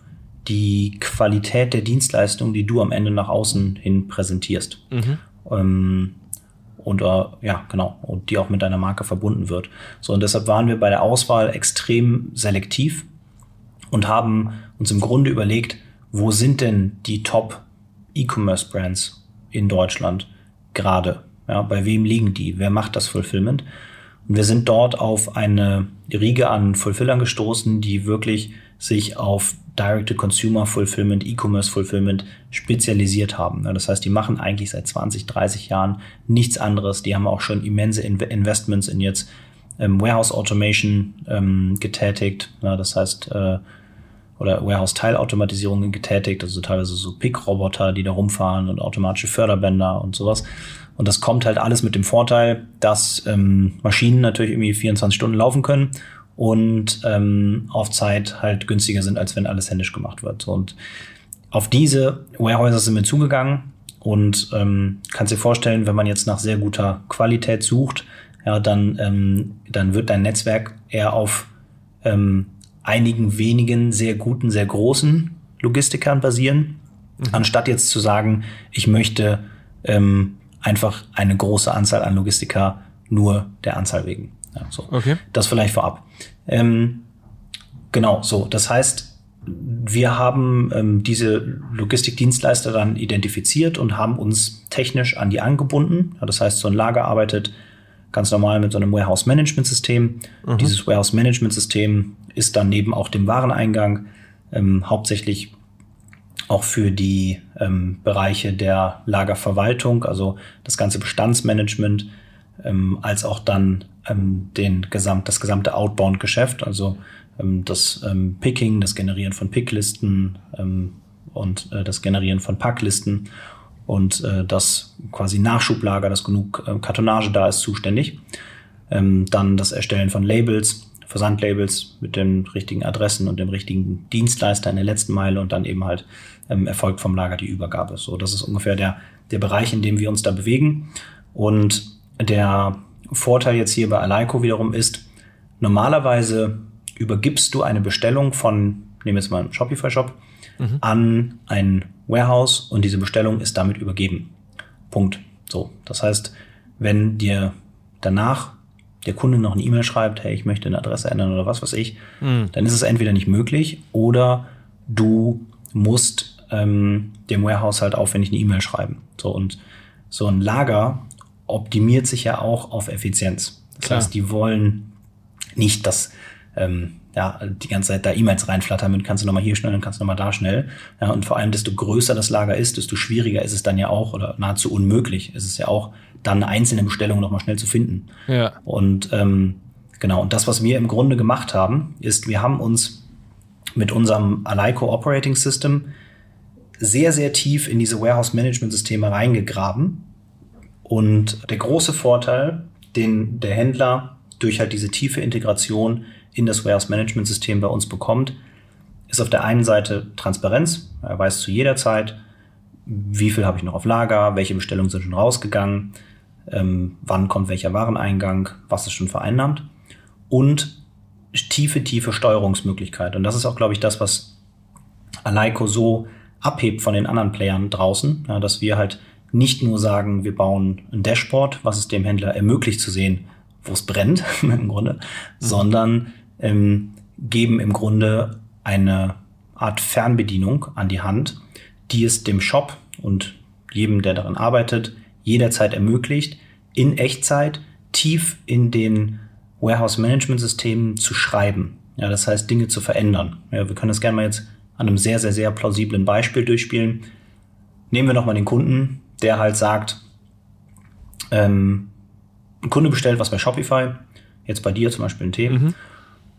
die Qualität der Dienstleistung, die du am Ende nach außen hin präsentierst. Mhm. Ähm, und äh, ja, genau, und die auch mit deiner Marke verbunden wird. So, und deshalb waren wir bei der Auswahl extrem selektiv und haben uns im Grunde überlegt, wo sind denn die Top E-Commerce Brands in Deutschland gerade? Ja, bei wem liegen die? Wer macht das Fulfillment? Und wir sind dort auf eine Riege an Fulfillern gestoßen, die wirklich sich auf Direct-to-Consumer Fulfillment, E-Commerce Fulfillment spezialisiert haben. Das heißt, die machen eigentlich seit 20, 30 Jahren nichts anderes. Die haben auch schon immense Investments in jetzt ähm, Warehouse Automation ähm, getätigt. das heißt, äh, oder Warehouse-Teilautomatisierungen getätigt, also teilweise so Pick-Roboter, die da rumfahren und automatische Förderbänder und sowas. Und das kommt halt alles mit dem Vorteil, dass ähm, Maschinen natürlich irgendwie 24 Stunden laufen können und ähm, auf Zeit halt günstiger sind, als wenn alles händisch gemacht wird. Und auf diese Warehäuser sind wir zugegangen und ähm, kannst dir vorstellen, wenn man jetzt nach sehr guter Qualität sucht, ja, dann, ähm, dann wird dein Netzwerk eher auf ähm, einigen wenigen sehr guten, sehr großen Logistikern basieren, mhm. anstatt jetzt zu sagen, ich möchte ähm, einfach eine große Anzahl an Logistiker nur der Anzahl wegen. Ja, so. Okay. Das vielleicht vorab. Ähm, genau, so. Das heißt, wir haben ähm, diese Logistikdienstleister dann identifiziert und haben uns technisch an die angebunden. Ja, das heißt, so ein Lager arbeitet ganz normal mit so einem Warehouse Management System. Mhm. Dieses Warehouse Management System ist dann neben auch dem Wareneingang ähm, hauptsächlich auch für die ähm, Bereiche der Lagerverwaltung, also das ganze Bestandsmanagement, ähm, als auch dann ähm, den Gesamt, das gesamte Outbound-Geschäft, also ähm, das ähm, Picking, das Generieren von Picklisten ähm, und äh, das Generieren von Packlisten und äh, das quasi Nachschublager, dass genug äh, Kartonage da ist, zuständig. Ähm, dann das Erstellen von Labels, Versandlabels mit den richtigen Adressen und dem richtigen Dienstleister in der letzten Meile und dann eben halt ähm, erfolgt vom Lager die Übergabe. So, das ist ungefähr der, der Bereich, in dem wir uns da bewegen. Und der Vorteil jetzt hier bei Aleiko wiederum ist, normalerweise übergibst du eine Bestellung von, nehmen wir jetzt mal einen Shopify-Shop, mhm. an ein Warehouse und diese Bestellung ist damit übergeben. Punkt. So. Das heißt, wenn dir danach der Kunde noch eine E-Mail schreibt, hey, ich möchte eine Adresse ändern oder was weiß ich, mhm. dann ist es entweder nicht möglich oder du musst ähm, dem Warehouse halt aufwendig eine E-Mail schreiben. So und so ein Lager optimiert sich ja auch auf Effizienz. Das Klar. heißt, die wollen nicht, dass ähm, ja, die ganze Zeit da E-Mails reinflattern mit, kannst du nochmal hier schnell, dann kannst du nochmal da schnell. Ja, und vor allem, desto größer das Lager ist, desto schwieriger ist es dann ja auch, oder nahezu unmöglich ist es ja auch, dann einzelne Bestellungen nochmal schnell zu finden. Ja. Und ähm, genau, und das, was wir im Grunde gemacht haben, ist, wir haben uns mit unserem Aleiko Operating System sehr, sehr tief in diese Warehouse-Management-Systeme reingegraben. Und der große Vorteil, den der Händler durch halt diese tiefe Integration in das Warehouse-Management-System bei uns bekommt, ist auf der einen Seite Transparenz. Er weiß zu jeder Zeit, wie viel habe ich noch auf Lager, welche Bestellungen sind schon rausgegangen, ähm, wann kommt welcher Wareneingang, was ist schon vereinnahmt. Und tiefe, tiefe Steuerungsmöglichkeit. Und das ist auch, glaube ich, das, was Aleiko so abhebt von den anderen Playern draußen, ja, dass wir halt nicht nur sagen, wir bauen ein Dashboard, was es dem Händler ermöglicht zu sehen, wo es brennt, im Grunde, mhm. sondern ähm, geben im Grunde eine Art Fernbedienung an die Hand, die es dem Shop und jedem, der daran arbeitet, jederzeit ermöglicht, in Echtzeit tief in den Warehouse-Management-Systemen zu schreiben. Ja, das heißt, Dinge zu verändern. Ja, wir können das gerne mal jetzt an einem sehr, sehr, sehr plausiblen Beispiel durchspielen. Nehmen wir nochmal den Kunden, der halt sagt, ähm, ein Kunde bestellt was bei Shopify, jetzt bei dir zum Beispiel ein Tee, mhm.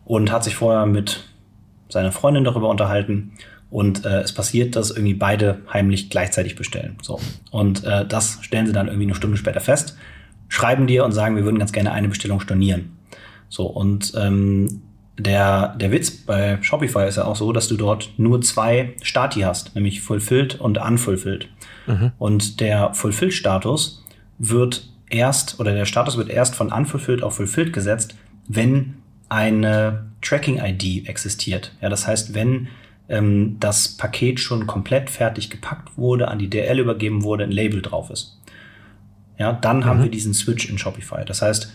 und hat sich vorher mit seiner Freundin darüber unterhalten und äh, es passiert, dass irgendwie beide heimlich gleichzeitig bestellen. So. Und äh, das stellen sie dann irgendwie eine Stunde später fest, schreiben dir und sagen, wir würden ganz gerne eine Bestellung stornieren. So, und ähm, der, der Witz bei Shopify ist ja auch so, dass du dort nur zwei Stati hast, nämlich Fulfilled und Unfulfilled. Mhm. Und der Fulfilled-Status wird erst, oder der Status wird erst von Unfulfilled auf Fulfilled gesetzt, wenn eine Tracking-ID existiert. Ja, das heißt, wenn ähm, das Paket schon komplett fertig gepackt wurde, an die DL übergeben wurde, ein Label drauf ist. Ja, dann mhm. haben wir diesen Switch in Shopify. Das heißt,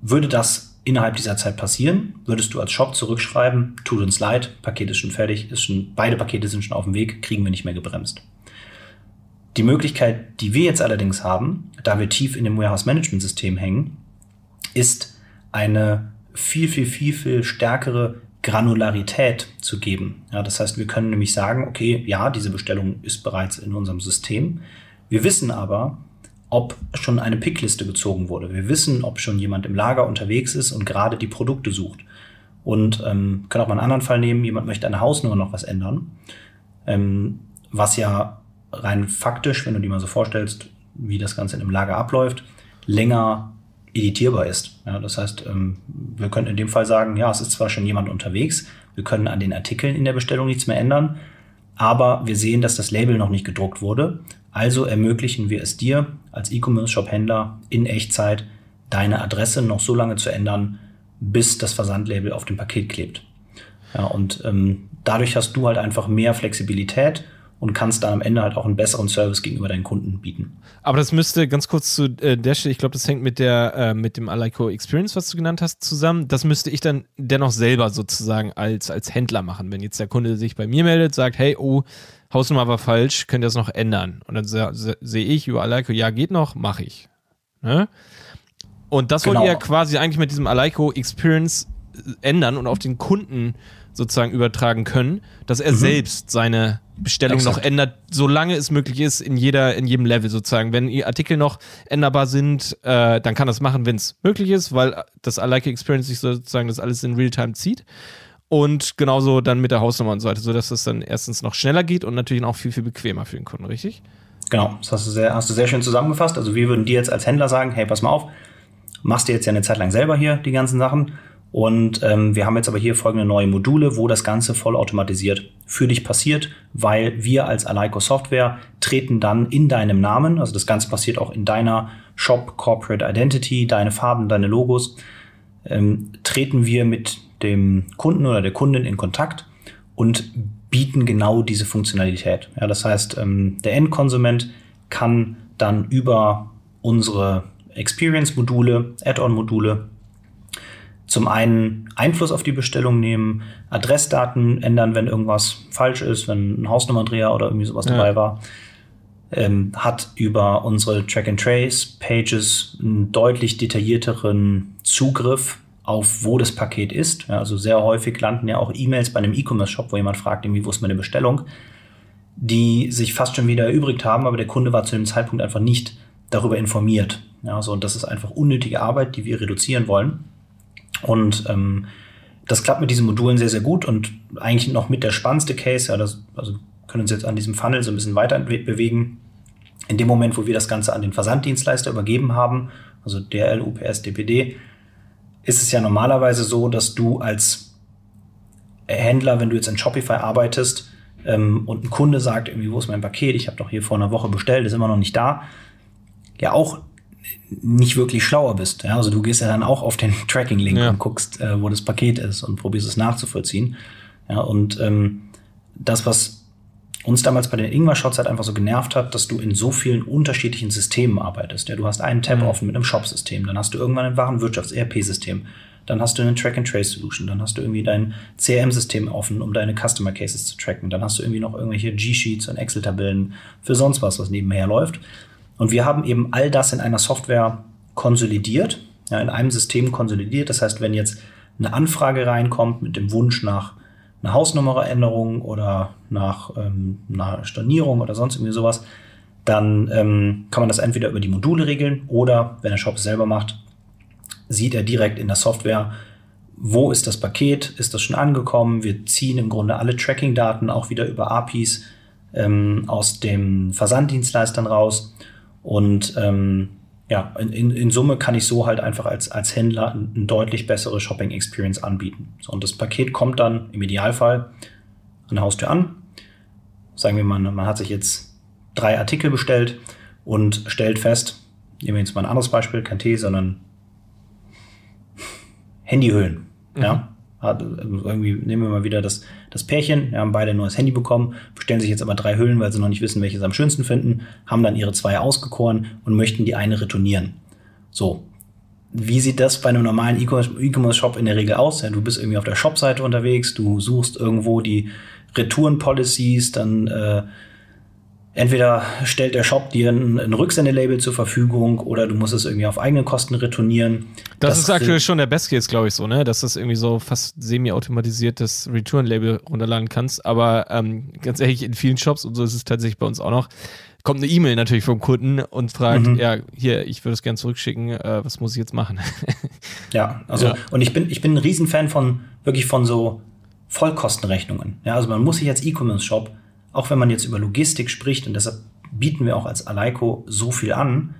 würde das innerhalb dieser Zeit passieren, würdest du als Shop zurückschreiben, tut uns leid, Paket ist schon fertig, ist schon, beide Pakete sind schon auf dem Weg, kriegen wir nicht mehr gebremst. Die Möglichkeit, die wir jetzt allerdings haben, da wir tief in dem Warehouse-Management-System hängen, ist eine viel, viel, viel, viel stärkere Granularität zu geben. Ja, das heißt, wir können nämlich sagen, okay, ja, diese Bestellung ist bereits in unserem System. Wir wissen aber, ob schon eine Pickliste gezogen wurde. Wir wissen, ob schon jemand im Lager unterwegs ist und gerade die Produkte sucht. Und ähm, können auch mal einen anderen Fall nehmen, jemand möchte an der Hausnummer noch was ändern. Ähm, was ja rein faktisch, wenn du dir mal so vorstellst, wie das Ganze in einem Lager abläuft, länger editierbar ist. Ja, das heißt, ähm, wir können in dem Fall sagen, ja, es ist zwar schon jemand unterwegs, wir können an den Artikeln in der Bestellung nichts mehr ändern, aber wir sehen, dass das Label noch nicht gedruckt wurde. Also ermöglichen wir es dir als E-Commerce-Shop-Händler in Echtzeit, deine Adresse noch so lange zu ändern, bis das Versandlabel auf dem Paket klebt. Ja, und ähm, dadurch hast du halt einfach mehr Flexibilität und kannst dann am Ende halt auch einen besseren Service gegenüber deinen Kunden bieten. Aber das müsste ganz kurz zu äh, der Stelle, ich glaube, das hängt mit der äh, mit dem Alaiko Experience, was du genannt hast, zusammen. Das müsste ich dann dennoch selber sozusagen als als Händler machen, wenn jetzt der Kunde sich bei mir meldet, sagt, hey, oh, Hausnummer war falsch, könnt ihr das noch ändern? Und dann sehe ich über Alaiko, ja, geht noch, mache ich. Ne? Und das genau. wollt ihr quasi eigentlich mit diesem Alaiko Experience ändern und auf den Kunden sozusagen übertragen können, dass er mhm. selbst seine Bestellung Exakt. noch ändert, solange es möglich ist, in jeder, in jedem Level sozusagen. Wenn die Artikel noch änderbar sind, äh, dann kann das machen, wenn es möglich ist, weil das I Like Experience sich sozusagen das alles in Realtime zieht. Und genauso dann mit der Hausnummer und so weiter, sodass es dann erstens noch schneller geht und natürlich auch viel, viel bequemer für den Kunden, richtig? Genau, das hast du sehr, hast du sehr schön zusammengefasst. Also wir würden dir jetzt als Händler sagen, hey, pass mal auf, machst du jetzt ja eine Zeit lang selber hier die ganzen Sachen. Und ähm, wir haben jetzt aber hier folgende neue Module, wo das Ganze vollautomatisiert für dich passiert, weil wir als Alico Software treten dann in deinem Namen, also das Ganze passiert auch in deiner Shop Corporate Identity, deine Farben, deine Logos, ähm, treten wir mit dem Kunden oder der Kundin in Kontakt und bieten genau diese Funktionalität. Ja, das heißt, ähm, der Endkonsument kann dann über unsere Experience-Module, Add-on-Module zum einen Einfluss auf die Bestellung nehmen, Adressdaten ändern, wenn irgendwas falsch ist, wenn ein Hausnummerdreher oder irgendwie sowas ja. dabei war. Ähm, hat über unsere Track-and-Trace-Pages einen deutlich detaillierteren Zugriff auf wo das Paket ist. Ja, also sehr häufig landen ja auch E-Mails bei einem E-Commerce-Shop, wo jemand fragt, irgendwie, wo ist meine Bestellung, die sich fast schon wieder erübrigt haben, aber der Kunde war zu dem Zeitpunkt einfach nicht darüber informiert. Ja, so, und das ist einfach unnötige Arbeit, die wir reduzieren wollen. Und ähm, das klappt mit diesen Modulen sehr, sehr gut und eigentlich noch mit der spannendste Case, ja, das, also können uns jetzt an diesem Funnel so ein bisschen weiter bewegen. In dem Moment, wo wir das Ganze an den Versanddienstleister übergeben haben, also DRL, UPS, DPD, ist es ja normalerweise so, dass du als Händler, wenn du jetzt in Shopify arbeitest ähm, und ein Kunde sagt, irgendwie, wo ist mein Paket? Ich habe doch hier vor einer Woche bestellt, ist immer noch nicht da. Ja, auch nicht wirklich schlauer bist. Ja? Also du gehst ja dann auch auf den Tracking-Link ja. und guckst, äh, wo das Paket ist und probierst es nachzuvollziehen. Ja, und ähm, das, was uns damals bei den Ingwer-Shots halt einfach so genervt hat, dass du in so vielen unterschiedlichen Systemen arbeitest. Ja, du hast einen Tab mhm. offen mit einem Shop-System, dann hast du irgendwann ein Warenwirtschafts-ERP-System, dann hast du eine Track-and-Trace-Solution, dann hast du irgendwie dein CRM-System offen, um deine Customer Cases zu tracken, dann hast du irgendwie noch irgendwelche G-Sheets und Excel-Tabellen für sonst was, was nebenher läuft. Und wir haben eben all das in einer Software konsolidiert, ja, in einem System konsolidiert. Das heißt, wenn jetzt eine Anfrage reinkommt mit dem Wunsch nach einer Hausnummeränderung oder nach ähm, einer Stornierung oder sonst irgendwie sowas, dann ähm, kann man das entweder über die Module regeln oder, wenn der Shop es selber macht, sieht er direkt in der Software, wo ist das Paket, ist das schon angekommen. Wir ziehen im Grunde alle Tracking-Daten auch wieder über APIs ähm, aus den Versanddienstleistern raus und ähm, ja, in, in Summe kann ich so halt einfach als, als Händler eine deutlich bessere Shopping Experience anbieten. So, und das Paket kommt dann im Idealfall an der Haustür an. Sagen wir mal, man hat sich jetzt drei Artikel bestellt und stellt fest, nehmen wir jetzt mal ein anderes Beispiel, kein Tee, sondern Handyhüllen. Mhm. Ja, hat, irgendwie nehmen wir mal wieder das, das Pärchen, wir haben beide ein neues Handy bekommen, bestellen sich jetzt aber drei Hüllen, weil sie noch nicht wissen, welche sie am schönsten finden, haben dann ihre zwei ausgekoren und möchten die eine retournieren. So. Wie sieht das bei einem normalen E-Commerce-Shop in der Regel aus? Ja, du bist irgendwie auf der Shop-Seite unterwegs, du suchst irgendwo die Return-Policies, dann äh, entweder stellt der Shop dir ein, ein Rücksendelabel zur Verfügung oder du musst es irgendwie auf eigene Kosten retournieren. Das, das ist aktuell schon der Best Case, glaube ich, so, ne? Dass du irgendwie so fast semi-automatisiertes Return-Label runterladen kannst. Aber ähm, ganz ehrlich, in vielen Shops, und so ist es tatsächlich bei uns auch noch, kommt eine E-Mail natürlich vom Kunden und fragt, mhm. ja, hier, ich würde es gerne zurückschicken, äh, was muss ich jetzt machen? ja, also, ja. und ich bin, ich bin ein Riesenfan von, wirklich von so Vollkostenrechnungen. Ja, also man muss sich als E-Commerce-Shop auch wenn man jetzt über Logistik spricht, und deshalb bieten wir auch als Aleiko so viel an,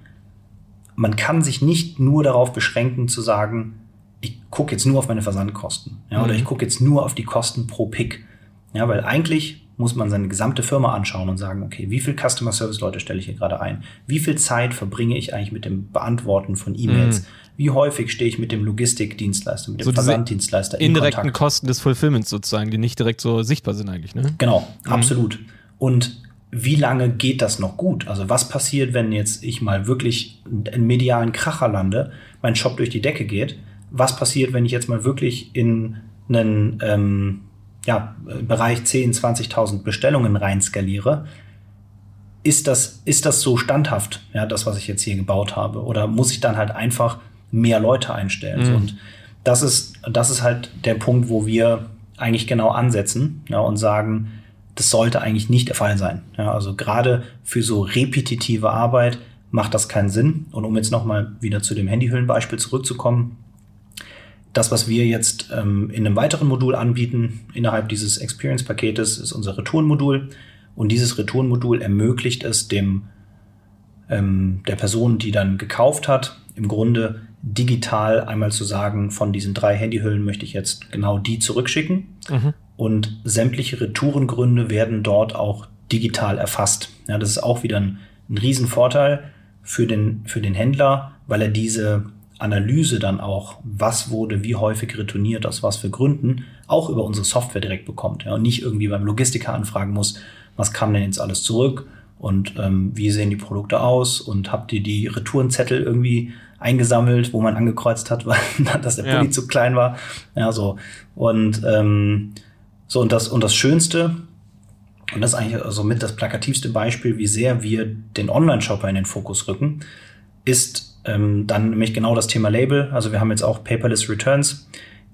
man kann sich nicht nur darauf beschränken zu sagen, ich gucke jetzt nur auf meine Versandkosten ja, oder mhm. ich gucke jetzt nur auf die Kosten pro Pick. Ja, weil eigentlich muss man seine gesamte Firma anschauen und sagen, okay, wie viel Customer Service Leute stelle ich hier gerade ein? Wie viel Zeit verbringe ich eigentlich mit dem Beantworten von E-Mails? Mhm. Wie häufig stehe ich mit dem Logistikdienstleister, mit dem so Versanddienstleister in indirekten Kontakt? Kosten des Fulfillments sozusagen, die nicht direkt so sichtbar sind eigentlich, ne? Genau, mhm. absolut. Und wie lange geht das noch gut? Also was passiert, wenn jetzt ich mal wirklich einen medialen Kracher lande, mein Shop durch die Decke geht? Was passiert, wenn ich jetzt mal wirklich in einen ähm, ja, Bereich 10, 20.000 Bestellungen reinskaliere? Ist das, ist das so standhaft, ja, das, was ich jetzt hier gebaut habe? Oder muss ich dann halt einfach mehr Leute einstellen? Mhm. Und das ist, das ist halt der Punkt, wo wir eigentlich genau ansetzen ja, und sagen, das sollte eigentlich nicht der Fall sein. Ja, also gerade für so repetitive Arbeit macht das keinen Sinn. Und um jetzt nochmal wieder zu dem Handyhüllenbeispiel zurückzukommen, das, was wir jetzt ähm, in einem weiteren Modul anbieten, innerhalb dieses Experience-Paketes, ist unser Retourenmodul. Und dieses Retourenmodul ermöglicht es dem ähm, der Person, die dann gekauft hat, im Grunde digital einmal zu sagen, von diesen drei Handyhüllen möchte ich jetzt genau die zurückschicken. Mhm. Und sämtliche Retourengründe werden dort auch digital erfasst. Ja, das ist auch wieder ein, ein Riesenvorteil für den, für den Händler, weil er diese Analyse dann auch, was wurde wie häufig retourniert, aus was für Gründen, auch über unsere Software direkt bekommt. Ja, und nicht irgendwie beim Logistiker anfragen muss, was kam denn jetzt alles zurück und ähm, wie sehen die Produkte aus und habt ihr die Retourenzettel irgendwie eingesammelt, wo man angekreuzt hat, weil dass der Pulli ja. zu klein war. Ja, so. Und ähm, so, und das, und das Schönste, und das ist eigentlich also mit das plakativste Beispiel, wie sehr wir den Online-Shopper in den Fokus rücken, ist ähm, dann nämlich genau das Thema Label. Also wir haben jetzt auch Paperless Returns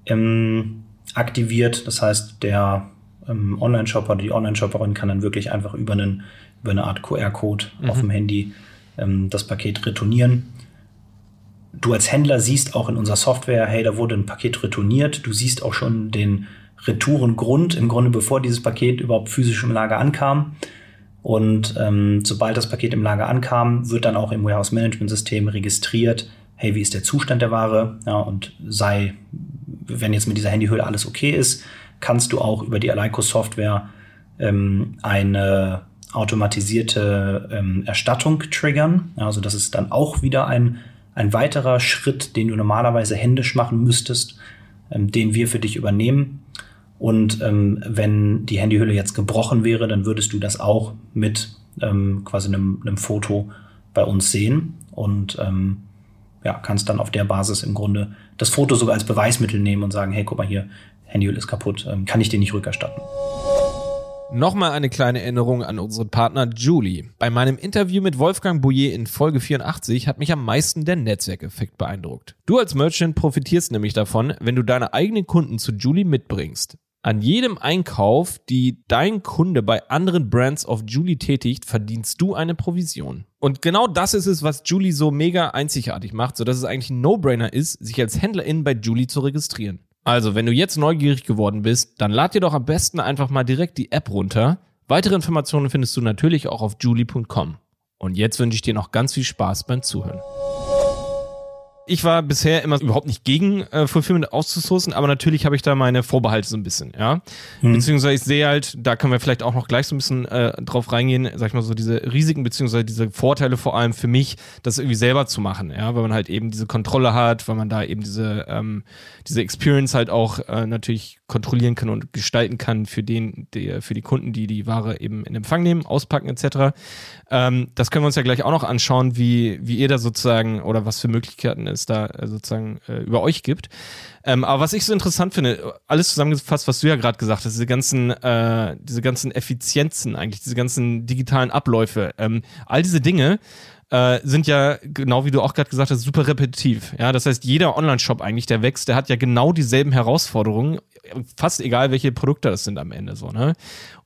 ähm, aktiviert. Das heißt, der ähm, Online-Shopper, die Online-Shopperin kann dann wirklich einfach über, einen, über eine Art QR-Code mhm. auf dem Handy ähm, das Paket retournieren. Du als Händler siehst auch in unserer Software, hey, da wurde ein Paket retourniert. Du siehst auch schon den Retourengrund, im Grunde bevor dieses Paket überhaupt physisch im Lager ankam. Und ähm, sobald das Paket im Lager ankam, wird dann auch im Warehouse Management System registriert, hey, wie ist der Zustand der Ware? Ja, und sei, wenn jetzt mit dieser Handyhülle alles okay ist, kannst du auch über die Alico Software ähm, eine automatisierte ähm, Erstattung triggern. Also das ist dann auch wieder ein, ein weiterer Schritt, den du normalerweise händisch machen müsstest, ähm, den wir für dich übernehmen. Und ähm, wenn die Handyhülle jetzt gebrochen wäre, dann würdest du das auch mit ähm, quasi einem, einem Foto bei uns sehen und ähm, ja, kannst dann auf der Basis im Grunde das Foto sogar als Beweismittel nehmen und sagen, hey, guck mal hier, Handyhülle ist kaputt, ähm, kann ich dir nicht rückerstatten. Nochmal eine kleine Erinnerung an unseren Partner Julie. Bei meinem Interview mit Wolfgang Bouillet in Folge 84 hat mich am meisten der Netzwerkeffekt beeindruckt. Du als Merchant profitierst nämlich davon, wenn du deine eigenen Kunden zu Julie mitbringst. An jedem Einkauf, die dein Kunde bei anderen Brands auf Julie tätigt, verdienst du eine Provision. Und genau das ist es, was Julie so mega einzigartig macht, sodass es eigentlich ein No-Brainer ist, sich als Händlerin bei Julie zu registrieren. Also, wenn du jetzt neugierig geworden bist, dann lad dir doch am besten einfach mal direkt die App runter. Weitere Informationen findest du natürlich auch auf julie.com. Und jetzt wünsche ich dir noch ganz viel Spaß beim Zuhören. Ich war bisher immer überhaupt nicht gegen äh, Fulfillment auszusourcen, aber natürlich habe ich da meine Vorbehalte so ein bisschen, ja. Mhm. Beziehungsweise ich sehe halt, da können wir vielleicht auch noch gleich so ein bisschen äh, drauf reingehen, sag ich mal so, diese Risiken, beziehungsweise diese Vorteile vor allem für mich, das irgendwie selber zu machen, ja, weil man halt eben diese Kontrolle hat, weil man da eben diese, ähm, diese Experience halt auch äh, natürlich kontrollieren kann und gestalten kann für den, die, für die Kunden, die die Ware eben in Empfang nehmen, auspacken etc. Ähm, das können wir uns ja gleich auch noch anschauen, wie, wie ihr da sozusagen oder was für Möglichkeiten es da äh, sozusagen äh, über euch gibt. Ähm, aber was ich so interessant finde, alles zusammengefasst, was du ja gerade gesagt hast, diese ganzen, äh, diese ganzen Effizienzen eigentlich, diese ganzen digitalen Abläufe, ähm, all diese Dinge äh, sind ja, genau wie du auch gerade gesagt hast, super repetitiv. Ja, das heißt, jeder Online-Shop eigentlich, der wächst, der hat ja genau dieselben Herausforderungen, fast egal, welche Produkte das sind am Ende so, ne?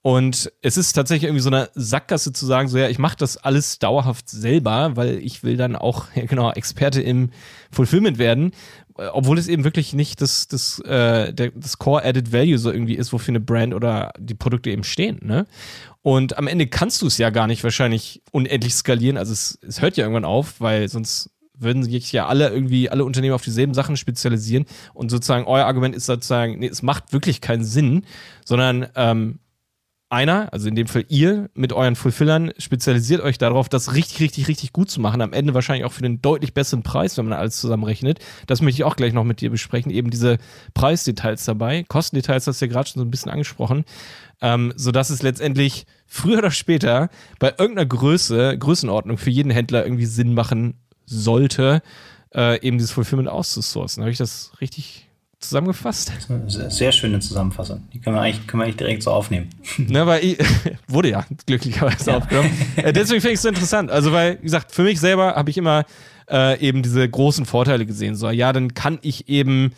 Und es ist tatsächlich irgendwie so eine Sackgasse zu sagen, so ja, ich mache das alles dauerhaft selber, weil ich will dann auch ja, genau Experte im Fulfillment werden, obwohl es eben wirklich nicht das, das, äh, das Core Added Value so irgendwie ist, wofür eine Brand oder die Produkte eben stehen. Ne? Und am Ende kannst du es ja gar nicht wahrscheinlich unendlich skalieren. Also es, es hört ja irgendwann auf, weil sonst würden sich ja alle irgendwie, alle Unternehmen auf dieselben Sachen spezialisieren und sozusagen euer Argument ist sozusagen, nee, es macht wirklich keinen Sinn, sondern ähm, einer, also in dem Fall ihr mit euren Fulfillern, spezialisiert euch darauf, das richtig, richtig, richtig gut zu machen. Am Ende wahrscheinlich auch für einen deutlich besseren Preis, wenn man alles zusammenrechnet. Das möchte ich auch gleich noch mit dir besprechen. Eben diese Preisdetails dabei. Kostendetails hast du ja gerade schon so ein bisschen angesprochen. Ähm, sodass es letztendlich früher oder später bei irgendeiner Größe, Größenordnung für jeden Händler irgendwie Sinn machen sollte, äh, eben dieses Fulfillment auszusourcen. Habe ich das richtig zusammengefasst? Sehr schöne Zusammenfassung. Die können wir eigentlich, können wir eigentlich direkt so aufnehmen. Ne, weil ich, wurde ja glücklicherweise ja. aufgenommen. Äh, deswegen finde ich es so interessant. Also, weil, wie gesagt, für mich selber habe ich immer äh, eben diese großen Vorteile gesehen. So, ja, dann kann ich eben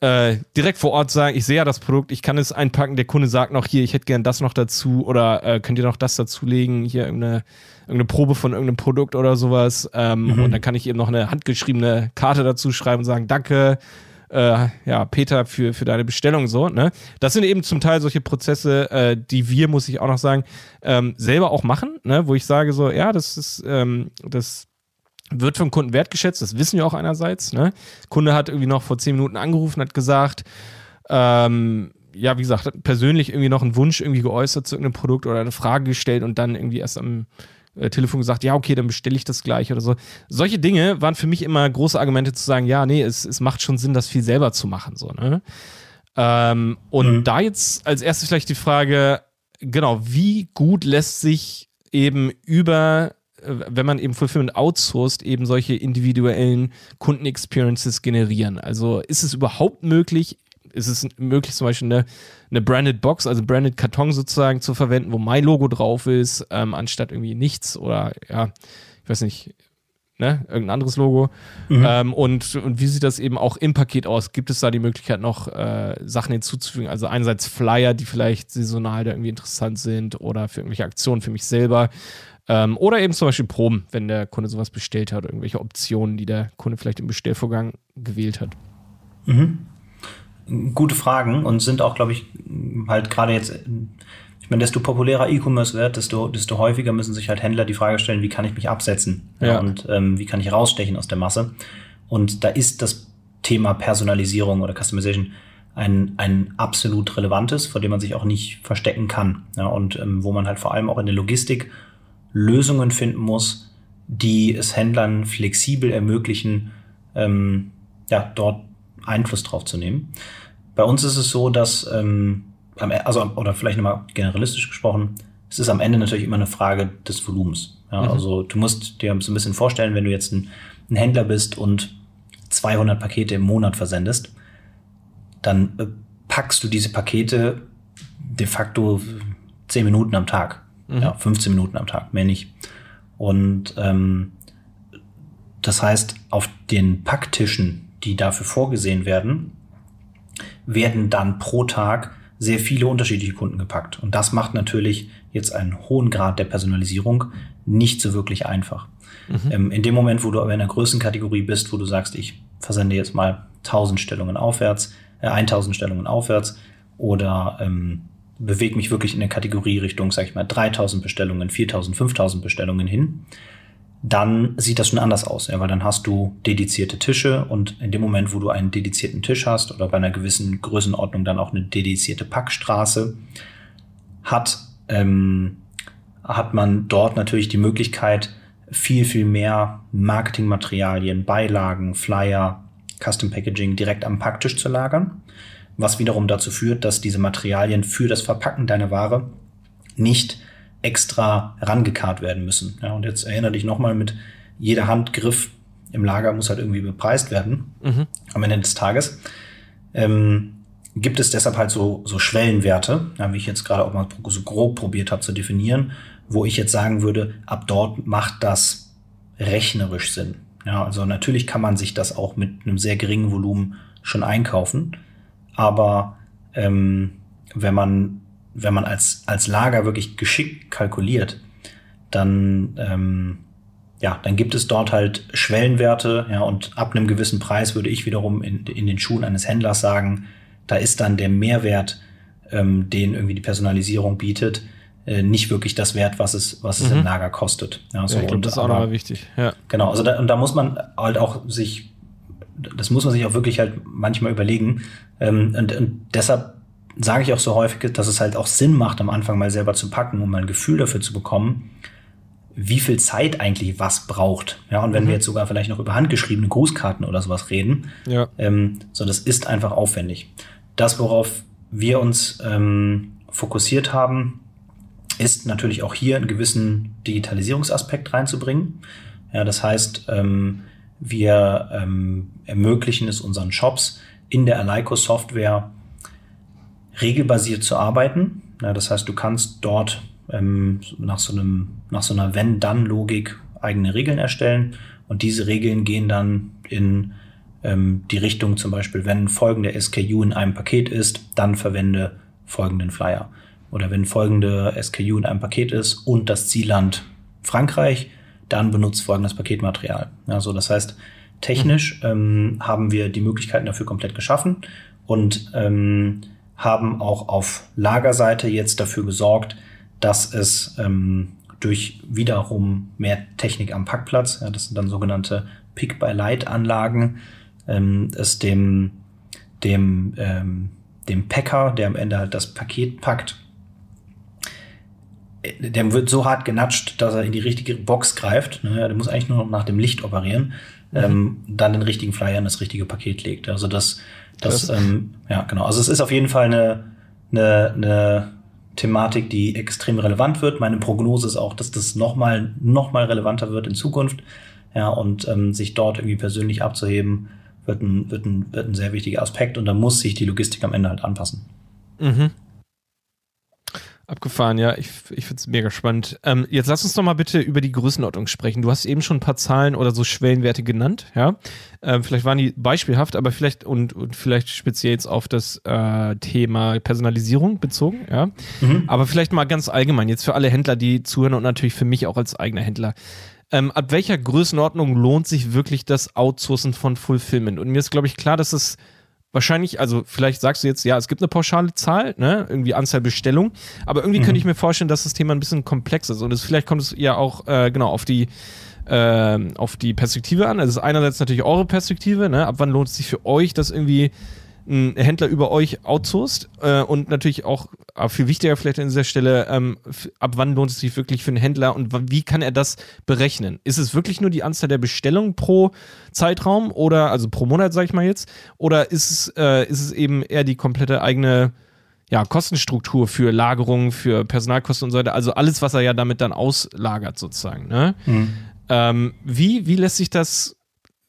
äh, direkt vor Ort sagen, ich sehe ja das Produkt, ich kann es einpacken, der Kunde sagt noch hier, ich hätte gern das noch dazu oder äh, könnt ihr noch das dazulegen, hier irgendeine, irgendeine Probe von irgendeinem Produkt oder sowas. Ähm, mhm. Und dann kann ich eben noch eine handgeschriebene Karte dazu schreiben und sagen, danke, äh, ja, Peter, für, für deine Bestellung so, ne? Das sind eben zum Teil solche Prozesse, äh, die wir, muss ich auch noch sagen, ähm, selber auch machen, ne? Wo ich sage so, ja, das ist, ähm, das wird vom Kunden wertgeschätzt, das wissen wir auch einerseits. Ne? Kunde hat irgendwie noch vor zehn Minuten angerufen, hat gesagt, ähm, ja, wie gesagt, hat persönlich irgendwie noch einen Wunsch irgendwie geäußert zu irgendeinem Produkt oder eine Frage gestellt und dann irgendwie erst am äh, Telefon gesagt, ja, okay, dann bestelle ich das gleich oder so. Solche Dinge waren für mich immer große Argumente zu sagen, ja, nee, es, es macht schon Sinn, das viel selber zu machen. So, ne? Ähm, und mhm. da jetzt als erstes vielleicht die Frage, genau, wie gut lässt sich eben über wenn man eben Fulfillment outsourced, eben solche individuellen Kundenexperiences generieren. Also ist es überhaupt möglich, ist es möglich, zum Beispiel eine, eine branded Box, also branded Karton sozusagen zu verwenden, wo mein Logo drauf ist, ähm, anstatt irgendwie nichts oder ja, ich weiß nicht, ne, irgendein anderes Logo. Mhm. Ähm, und, und wie sieht das eben auch im Paket aus? Gibt es da die Möglichkeit, noch äh, Sachen hinzuzufügen? Also einerseits Flyer, die vielleicht saisonal da irgendwie interessant sind oder für irgendwelche Aktionen für mich selber. Ähm, oder eben zum Beispiel Proben, wenn der Kunde sowas bestellt hat, irgendwelche Optionen, die der Kunde vielleicht im Bestellvorgang gewählt hat. Mhm. Gute Fragen und sind auch, glaube ich, halt gerade jetzt, ich meine, desto populärer E-Commerce wird, desto, desto häufiger müssen sich halt Händler die Frage stellen, wie kann ich mich absetzen ja. und ähm, wie kann ich rausstechen aus der Masse. Und da ist das Thema Personalisierung oder Customization ein, ein absolut relevantes, vor dem man sich auch nicht verstecken kann. Ja, und ähm, wo man halt vor allem auch in der Logistik Lösungen finden muss, die es Händlern flexibel ermöglichen, ähm, ja, dort Einfluss drauf zu nehmen. Bei uns ist es so, dass, ähm, e, also, oder vielleicht nochmal generalistisch gesprochen, es ist am Ende natürlich immer eine Frage des Volumens. Ja, mhm. Also du musst dir so ein bisschen vorstellen, wenn du jetzt ein, ein, Händler bist und 200 Pakete im Monat versendest, dann äh, packst du diese Pakete de facto 10 Minuten am Tag. Mhm. Ja, 15 Minuten am Tag, mehr nicht. Und ähm, das heißt, auf den Packtischen, die dafür vorgesehen werden, werden dann pro Tag sehr viele unterschiedliche Kunden gepackt. Und das macht natürlich jetzt einen hohen Grad der Personalisierung nicht so wirklich einfach. Mhm. Ähm, in dem Moment, wo du aber in einer Größenkategorie bist, wo du sagst, ich versende jetzt mal 1000 Stellungen aufwärts, äh, 1000 Stellungen aufwärts oder ähm, bewege mich wirklich in der Kategorie Richtung, sag ich mal, 3000 Bestellungen, 4000, 5000 Bestellungen hin, dann sieht das schon anders aus, ja, weil dann hast du dedizierte Tische und in dem Moment, wo du einen dedizierten Tisch hast oder bei einer gewissen Größenordnung dann auch eine dedizierte Packstraße, hat, ähm, hat man dort natürlich die Möglichkeit, viel, viel mehr Marketingmaterialien, Beilagen, Flyer, Custom Packaging direkt am Packtisch zu lagern was wiederum dazu führt, dass diese Materialien für das Verpacken deiner Ware nicht extra rangekarrt werden müssen. Ja, und jetzt erinnere dich nochmal mit jeder Handgriff im Lager muss halt irgendwie bepreist werden mhm. am Ende des Tages. Ähm, gibt es deshalb halt so, so Schwellenwerte, ja, wie ich jetzt gerade auch mal so grob probiert habe zu definieren, wo ich jetzt sagen würde, ab dort macht das rechnerisch Sinn. Ja, also natürlich kann man sich das auch mit einem sehr geringen Volumen schon einkaufen. Aber ähm, wenn man, wenn man als, als Lager wirklich geschickt kalkuliert, dann, ähm, ja, dann gibt es dort halt Schwellenwerte, ja, und ab einem gewissen Preis würde ich wiederum in, in den Schuhen eines Händlers sagen, da ist dann der Mehrwert, ähm, den irgendwie die Personalisierung bietet, äh, nicht wirklich das Wert, was es, was es mhm. im Lager kostet. Ja, so, ja, ich glaub, das ist auch nochmal wichtig. Ja. Genau, also da, und da muss man halt auch sich das muss man sich auch wirklich halt manchmal überlegen. Ähm, und, und deshalb sage ich auch so häufig, dass es halt auch Sinn macht, am Anfang mal selber zu packen, um mal ein Gefühl dafür zu bekommen, wie viel Zeit eigentlich was braucht. Ja, und wenn mhm. wir jetzt sogar vielleicht noch über handgeschriebene Grußkarten oder sowas reden, ja. ähm, so das ist einfach aufwendig. Das, worauf wir uns ähm, fokussiert haben, ist natürlich auch hier einen gewissen Digitalisierungsaspekt reinzubringen. Ja, das heißt, ähm, wir ähm, ermöglichen es unseren Shops in der Alico Software regelbasiert zu arbeiten. Ja, das heißt, du kannst dort ähm, nach so einem, nach so einer Wenn-Dann-Logik eigene Regeln erstellen und diese Regeln gehen dann in ähm, die Richtung zum Beispiel, wenn folgende SKU in einem Paket ist, dann verwende folgenden Flyer. Oder wenn folgende SKU in einem Paket ist und das Zielland Frankreich, dann benutzt folgendes Paketmaterial. Also das heißt, technisch mhm. ähm, haben wir die Möglichkeiten dafür komplett geschaffen und ähm, haben auch auf Lagerseite jetzt dafür gesorgt, dass es ähm, durch wiederum mehr Technik am Packplatz, ja, das sind dann sogenannte Pick-by-Light-Anlagen, ähm, es dem, dem, ähm, dem Packer, der am Ende halt das Paket packt, der wird so hart genatscht, dass er in die richtige Box greift. Ne? Der muss eigentlich nur noch nach dem Licht operieren, mhm. ähm, dann den richtigen Flyer in das richtige Paket legt. Also das, das, ähm, ja genau. Also es ist auf jeden Fall eine, eine, eine Thematik, die extrem relevant wird. Meine Prognose ist auch, dass das nochmal noch mal relevanter wird in Zukunft. Ja, und ähm, sich dort irgendwie persönlich abzuheben, wird ein, wird, ein, wird ein sehr wichtiger Aspekt. Und da muss sich die Logistik am Ende halt anpassen. Mhm. Abgefahren, ja. Ich, ich finde es mega spannend. Ähm, jetzt lass uns doch mal bitte über die Größenordnung sprechen. Du hast eben schon ein paar Zahlen oder so Schwellenwerte genannt, ja. Ähm, vielleicht waren die beispielhaft, aber vielleicht und, und vielleicht speziell jetzt auf das äh, Thema Personalisierung bezogen, ja. Mhm. Aber vielleicht mal ganz allgemein, jetzt für alle Händler, die zuhören und natürlich für mich auch als eigener Händler. Ähm, ab welcher Größenordnung lohnt sich wirklich das Outsourcen von Fulfillment? Und mir ist, glaube ich, klar, dass es wahrscheinlich, also vielleicht sagst du jetzt, ja, es gibt eine pauschale Zahl, ne, irgendwie Anzahl Bestellung, aber irgendwie mhm. könnte ich mir vorstellen, dass das Thema ein bisschen komplex ist und es, vielleicht kommt es ja auch äh, genau auf die äh, auf die Perspektive an. Also es ist einerseits natürlich eure Perspektive, ne, ab wann lohnt es sich für euch, das irgendwie ein Händler über euch outsourced äh, und natürlich auch, aber viel wichtiger vielleicht an dieser Stelle, ähm, ab wann lohnt es sich wirklich für einen Händler und wie kann er das berechnen? Ist es wirklich nur die Anzahl der Bestellungen pro Zeitraum oder also pro Monat, sag ich mal jetzt, oder ist es, äh, ist es eben eher die komplette eigene ja, Kostenstruktur für Lagerung, für Personalkosten und so weiter, also alles, was er ja damit dann auslagert sozusagen. Ne? Mhm. Ähm, wie, wie lässt sich das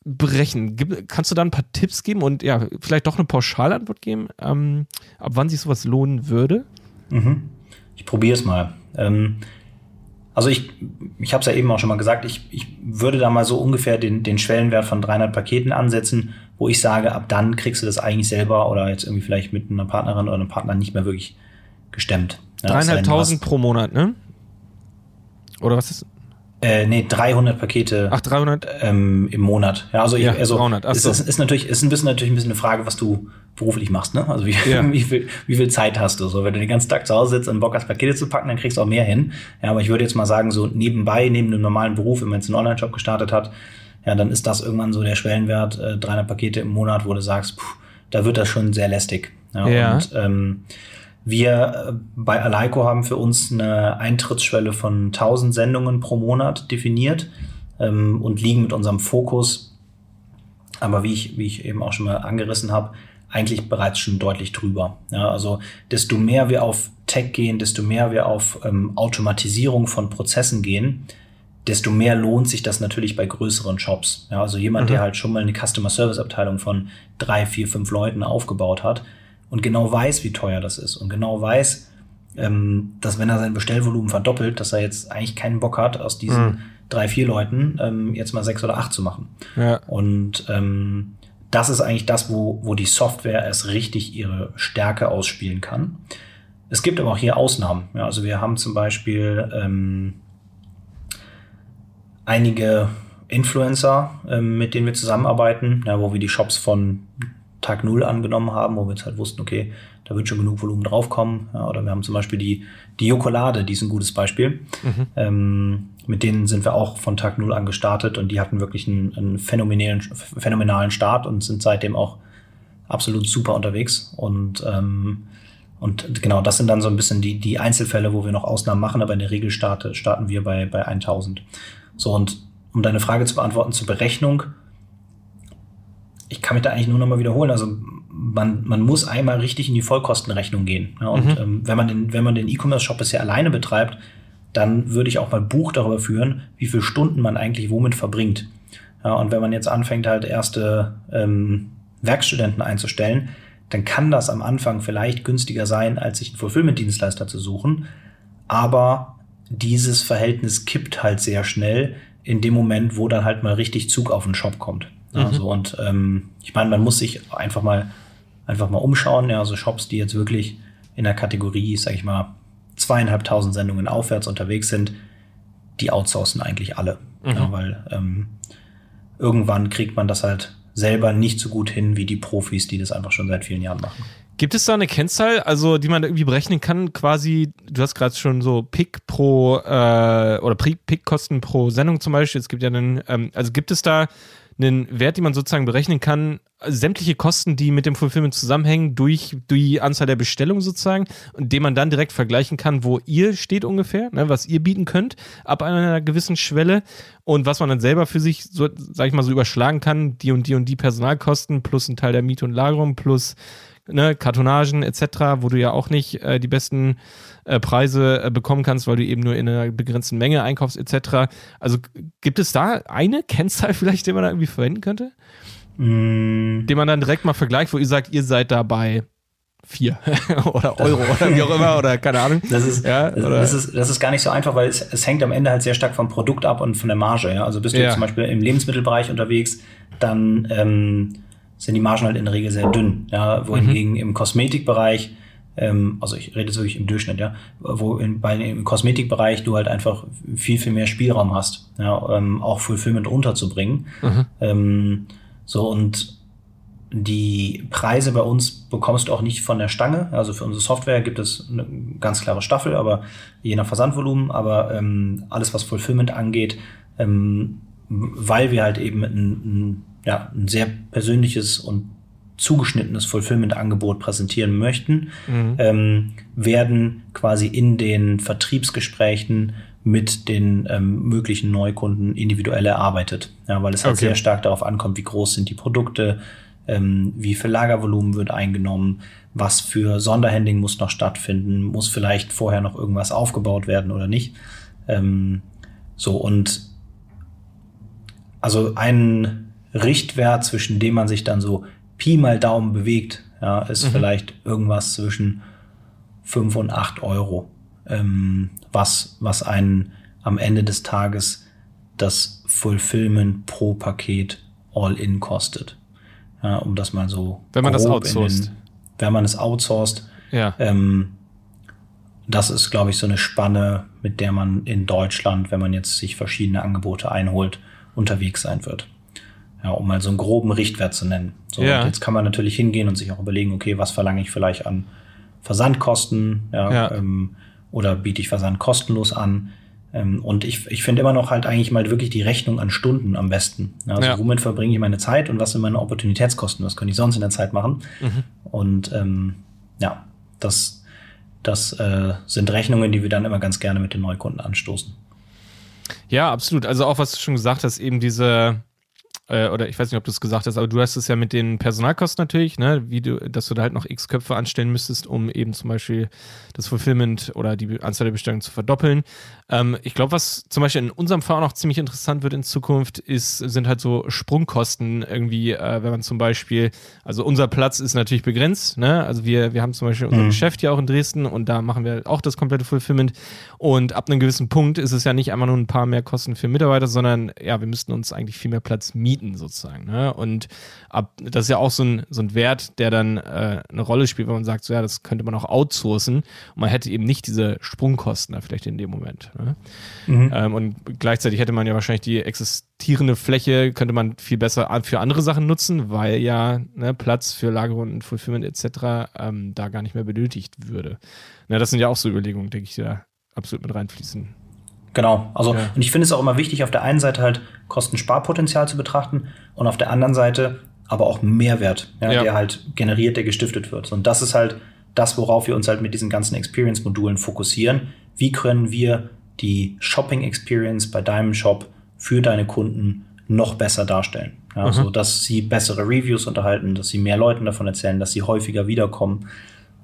berechnen? Gib, kannst du da ein paar Tipps geben und ja, vielleicht doch eine Pauschalantwort geben, ähm, ab wann sich sowas lohnen würde? Mhm. Ich probiere es mal. Ähm, also ich, ich habe es ja eben auch schon mal gesagt, ich, ich würde da mal so ungefähr den, den Schwellenwert von 300 Paketen ansetzen, wo ich sage, ab dann kriegst du das eigentlich selber oder jetzt irgendwie vielleicht mit einer Partnerin oder einem Partner nicht mehr wirklich gestemmt. Ja, Dreieinhalbtausend pro Monat, ne? Oder was ist? Äh, nee, 300 Pakete. Ach, 300? Ähm, im Monat. Ja, also, ja, ich, also 300. Ach so. ist, ist natürlich, ist ein bisschen natürlich ein bisschen eine Frage, was du beruflich machst, ne? Also wie, ja. wie, viel, wie viel Zeit hast du? So, wenn du den ganzen Tag zu Hause sitzt und Bock hast, Pakete zu packen, dann kriegst du auch mehr hin. Ja, aber ich würde jetzt mal sagen, so nebenbei, neben dem normalen Beruf, wenn man jetzt einen Online-Shop gestartet hat, ja, dann ist das irgendwann so der Schwellenwert, äh, 300 Pakete im Monat, wo du sagst, puh, da wird das schon sehr lästig. Ja, ja. Und ähm, wir äh, bei Aleiko haben für uns eine Eintrittsschwelle von 1000 Sendungen pro Monat definiert ähm, und liegen mit unserem Fokus, aber wie ich, wie ich eben auch schon mal angerissen habe, eigentlich bereits schon deutlich drüber. Ja, also desto mehr wir auf Tech gehen, desto mehr wir auf ähm, Automatisierung von Prozessen gehen, desto mehr lohnt sich das natürlich bei größeren Shops. Ja, also jemand, mhm. der halt schon mal eine Customer Service Abteilung von drei, vier, fünf Leuten aufgebaut hat, und genau weiß, wie teuer das ist und genau weiß, ähm, dass wenn er sein Bestellvolumen verdoppelt, dass er jetzt eigentlich keinen Bock hat, aus diesen mhm. drei, vier Leuten ähm, jetzt mal sechs oder acht zu machen. Ja. Und ähm, das ist eigentlich das, wo, wo die Software erst richtig ihre Stärke ausspielen kann. Es gibt aber auch hier Ausnahmen. Ja, also wir haben zum Beispiel ähm, einige Influencer, ähm, mit denen wir zusammenarbeiten, ja, wo wir die Shops von Tag Null angenommen haben, wo wir jetzt halt wussten, okay, da wird schon genug Volumen draufkommen. Ja, oder wir haben zum Beispiel die, die Jokolade, die ist ein gutes Beispiel. Mhm. Ähm, mit denen sind wir auch von Tag Null an gestartet und die hatten wirklich einen, einen phänomenalen, phänomenalen Start und sind seitdem auch absolut super unterwegs. Und, ähm, und genau, das sind dann so ein bisschen die, die Einzelfälle, wo wir noch Ausnahmen machen, aber in der Regel starte, starten wir bei, bei 1000. So, und um deine Frage zu beantworten zur Berechnung, ich kann mich da eigentlich nur noch mal wiederholen. Also man, man muss einmal richtig in die Vollkostenrechnung gehen. Ja, und mhm. ähm, wenn man den, wenn man den E-Commerce-Shop bisher alleine betreibt, dann würde ich auch mal Buch darüber führen, wie viele Stunden man eigentlich womit verbringt. Ja, und wenn man jetzt anfängt, halt erste ähm, Werkstudenten einzustellen, dann kann das am Anfang vielleicht günstiger sein, als sich einen Fulfillment-Dienstleister zu suchen. Aber dieses Verhältnis kippt halt sehr schnell in dem Moment, wo dann halt mal richtig Zug auf den Shop kommt. Mhm. Also, und ähm, ich meine, man muss sich einfach mal einfach mal umschauen. Ja, also Shops, die jetzt wirklich in der Kategorie, sag ich mal, zweieinhalbtausend Sendungen aufwärts unterwegs sind, die outsourcen eigentlich alle. Mhm. Ja, weil ähm, irgendwann kriegt man das halt selber nicht so gut hin wie die Profis, die das einfach schon seit vielen Jahren machen. Gibt es da eine Kennzahl, also die man irgendwie berechnen kann, quasi, du hast gerade schon so Pick pro äh, oder Pick-Kosten pro Sendung zum Beispiel, es gibt ja einen, ähm, also gibt es da einen Wert, den man sozusagen berechnen kann, sämtliche Kosten, die mit dem Fulfillment zusammenhängen, durch die Anzahl der Bestellungen sozusagen, und den man dann direkt vergleichen kann, wo ihr steht ungefähr, ne, was ihr bieten könnt, ab einer gewissen Schwelle und was man dann selber für sich, so, sag ich mal, so überschlagen kann, die und die und die Personalkosten plus ein Teil der Miete und Lagerung plus ne, Kartonagen etc., wo du ja auch nicht äh, die besten äh, Preise äh, bekommen kannst, weil du eben nur in einer begrenzten Menge einkaufst etc. Also gibt es da eine Kennzahl vielleicht, die man da irgendwie verwenden könnte? Mm. Den man dann direkt mal vergleicht, wo ihr sagt, ihr seid dabei vier oder Euro oder wie auch immer oder keine Ahnung. Das ist, ja, das, ist, das ist gar nicht so einfach, weil es, es hängt am Ende halt sehr stark vom Produkt ab und von der Marge. Ja? Also bist du ja. zum Beispiel im Lebensmittelbereich unterwegs, dann ähm, sind die Margen halt in der Regel sehr dünn. Ja, wohingegen mhm. im Kosmetikbereich, ähm, also ich rede jetzt wirklich im Durchschnitt, ja, wo in, bei, im Kosmetikbereich du halt einfach viel, viel mehr Spielraum hast, ja, ähm, auch Fulfillment unterzubringen. Mhm. Ähm, so und die Preise bei uns bekommst du auch nicht von der Stange. Also für unsere Software gibt es eine ganz klare Staffel, aber je nach Versandvolumen, aber ähm, alles, was Fulfillment angeht, ähm, weil wir halt eben ein, ein ja, ein sehr persönliches und zugeschnittenes Fulfillment-Angebot präsentieren möchten, mhm. ähm, werden quasi in den Vertriebsgesprächen mit den ähm, möglichen Neukunden individuell erarbeitet. Ja, weil es halt okay. sehr stark darauf ankommt, wie groß sind die Produkte, ähm, wie viel Lagervolumen wird eingenommen, was für Sonderhandling muss noch stattfinden, muss vielleicht vorher noch irgendwas aufgebaut werden oder nicht. Ähm, so und also ein Richtwert, zwischen dem man sich dann so Pi mal Daumen bewegt, ja, ist mhm. vielleicht irgendwas zwischen 5 und 8 Euro, ähm, was, was einen am Ende des Tages das Fulfillment pro Paket all-in kostet. Ja, um das mal so. Wenn man das outsourced. Den, wenn man es outsourced. Ja. Ähm, das ist, glaube ich, so eine Spanne, mit der man in Deutschland, wenn man jetzt sich verschiedene Angebote einholt, unterwegs sein wird. Ja, um mal so einen groben Richtwert zu nennen. So, ja. jetzt kann man natürlich hingehen und sich auch überlegen, okay, was verlange ich vielleicht an Versandkosten, ja, ja. Ähm, oder biete ich Versand kostenlos an. Ähm, und ich, ich finde immer noch halt eigentlich mal wirklich die Rechnung an Stunden am besten. Also ja. womit verbringe ich meine Zeit und was sind meine Opportunitätskosten? Was könnte ich sonst in der Zeit machen? Mhm. Und ähm, ja, das, das äh, sind Rechnungen, die wir dann immer ganz gerne mit den Neukunden anstoßen. Ja, absolut. Also auch was du schon gesagt hast, eben diese äh, oder ich weiß nicht, ob du es gesagt hast, aber du hast es ja mit den Personalkosten natürlich, ne, wie du, dass du da halt noch x Köpfe anstellen müsstest, um eben zum Beispiel das Fulfillment oder die Anzahl der Bestellungen zu verdoppeln. Ähm, ich glaube, was zum Beispiel in unserem Fall auch noch ziemlich interessant wird in Zukunft, ist, sind halt so Sprungkosten irgendwie, äh, wenn man zum Beispiel, also unser Platz ist natürlich begrenzt, ne? Also wir, wir haben zum Beispiel unser mhm. Geschäft hier auch in Dresden und da machen wir auch das komplette Fulfillment. Und ab einem gewissen Punkt ist es ja nicht einfach nur ein paar mehr Kosten für Mitarbeiter, sondern ja, wir müssten uns eigentlich viel mehr Platz mieten, sozusagen. Ne? Und ab, das ist ja auch so ein, so ein Wert, der dann äh, eine Rolle spielt, wenn man sagt, so ja, das könnte man auch outsourcen. Und man hätte eben nicht diese Sprungkosten da vielleicht in dem Moment. Ne? Mhm. Ähm, und gleichzeitig hätte man ja wahrscheinlich die existierende Fläche, könnte man viel besser für andere Sachen nutzen, weil ja ne, Platz für Lagerung und Fulfillment etc. Ähm, da gar nicht mehr benötigt würde. Na, das sind ja auch so Überlegungen, denke ich, die da absolut mit reinfließen. Genau, also ja. und ich finde es auch immer wichtig, auf der einen Seite halt Kostensparpotenzial zu betrachten und auf der anderen Seite aber auch Mehrwert, ja, ja. der halt generiert, der gestiftet wird. Und das ist halt das, worauf wir uns halt mit diesen ganzen Experience-Modulen fokussieren. Wie können wir die Shopping Experience bei deinem Shop für deine Kunden noch besser darstellen. Ja, mhm. so dass sie bessere Reviews unterhalten, dass sie mehr Leuten davon erzählen, dass sie häufiger wiederkommen.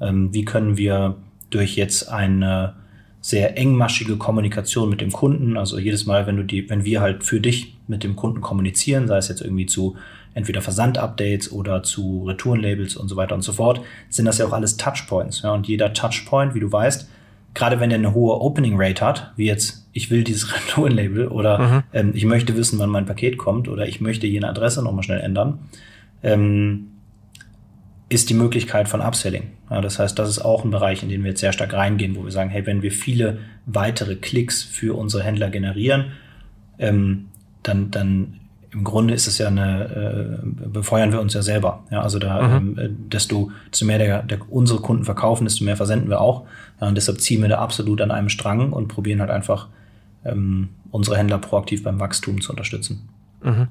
Ähm, wie können wir durch jetzt eine sehr engmaschige Kommunikation mit dem Kunden, also jedes Mal, wenn du die, wenn wir halt für dich mit dem Kunden kommunizieren, sei es jetzt irgendwie zu entweder Versandupdates oder zu Retourenlabels und so weiter und so fort, sind das ja auch alles Touchpoints. Ja, und jeder Touchpoint, wie du weißt, gerade wenn der eine hohe Opening Rate hat, wie jetzt, ich will dieses Retourenlabel oder mhm. ähm, ich möchte wissen, wann mein Paket kommt oder ich möchte jene Adresse nochmal schnell ändern, ähm, ist die Möglichkeit von Upselling. Ja, das heißt, das ist auch ein Bereich, in den wir jetzt sehr stark reingehen, wo wir sagen, hey, wenn wir viele weitere Klicks für unsere Händler generieren, ähm, dann, dann im Grunde ist es ja eine, äh, befeuern wir uns ja selber. Ja, also da, mhm. ähm, desto, desto mehr der, der, unsere Kunden verkaufen, desto mehr versenden wir auch. Ja, und deshalb ziehen wir da absolut an einem Strang und probieren halt einfach ähm, unsere Händler proaktiv beim Wachstum zu unterstützen. Mhm.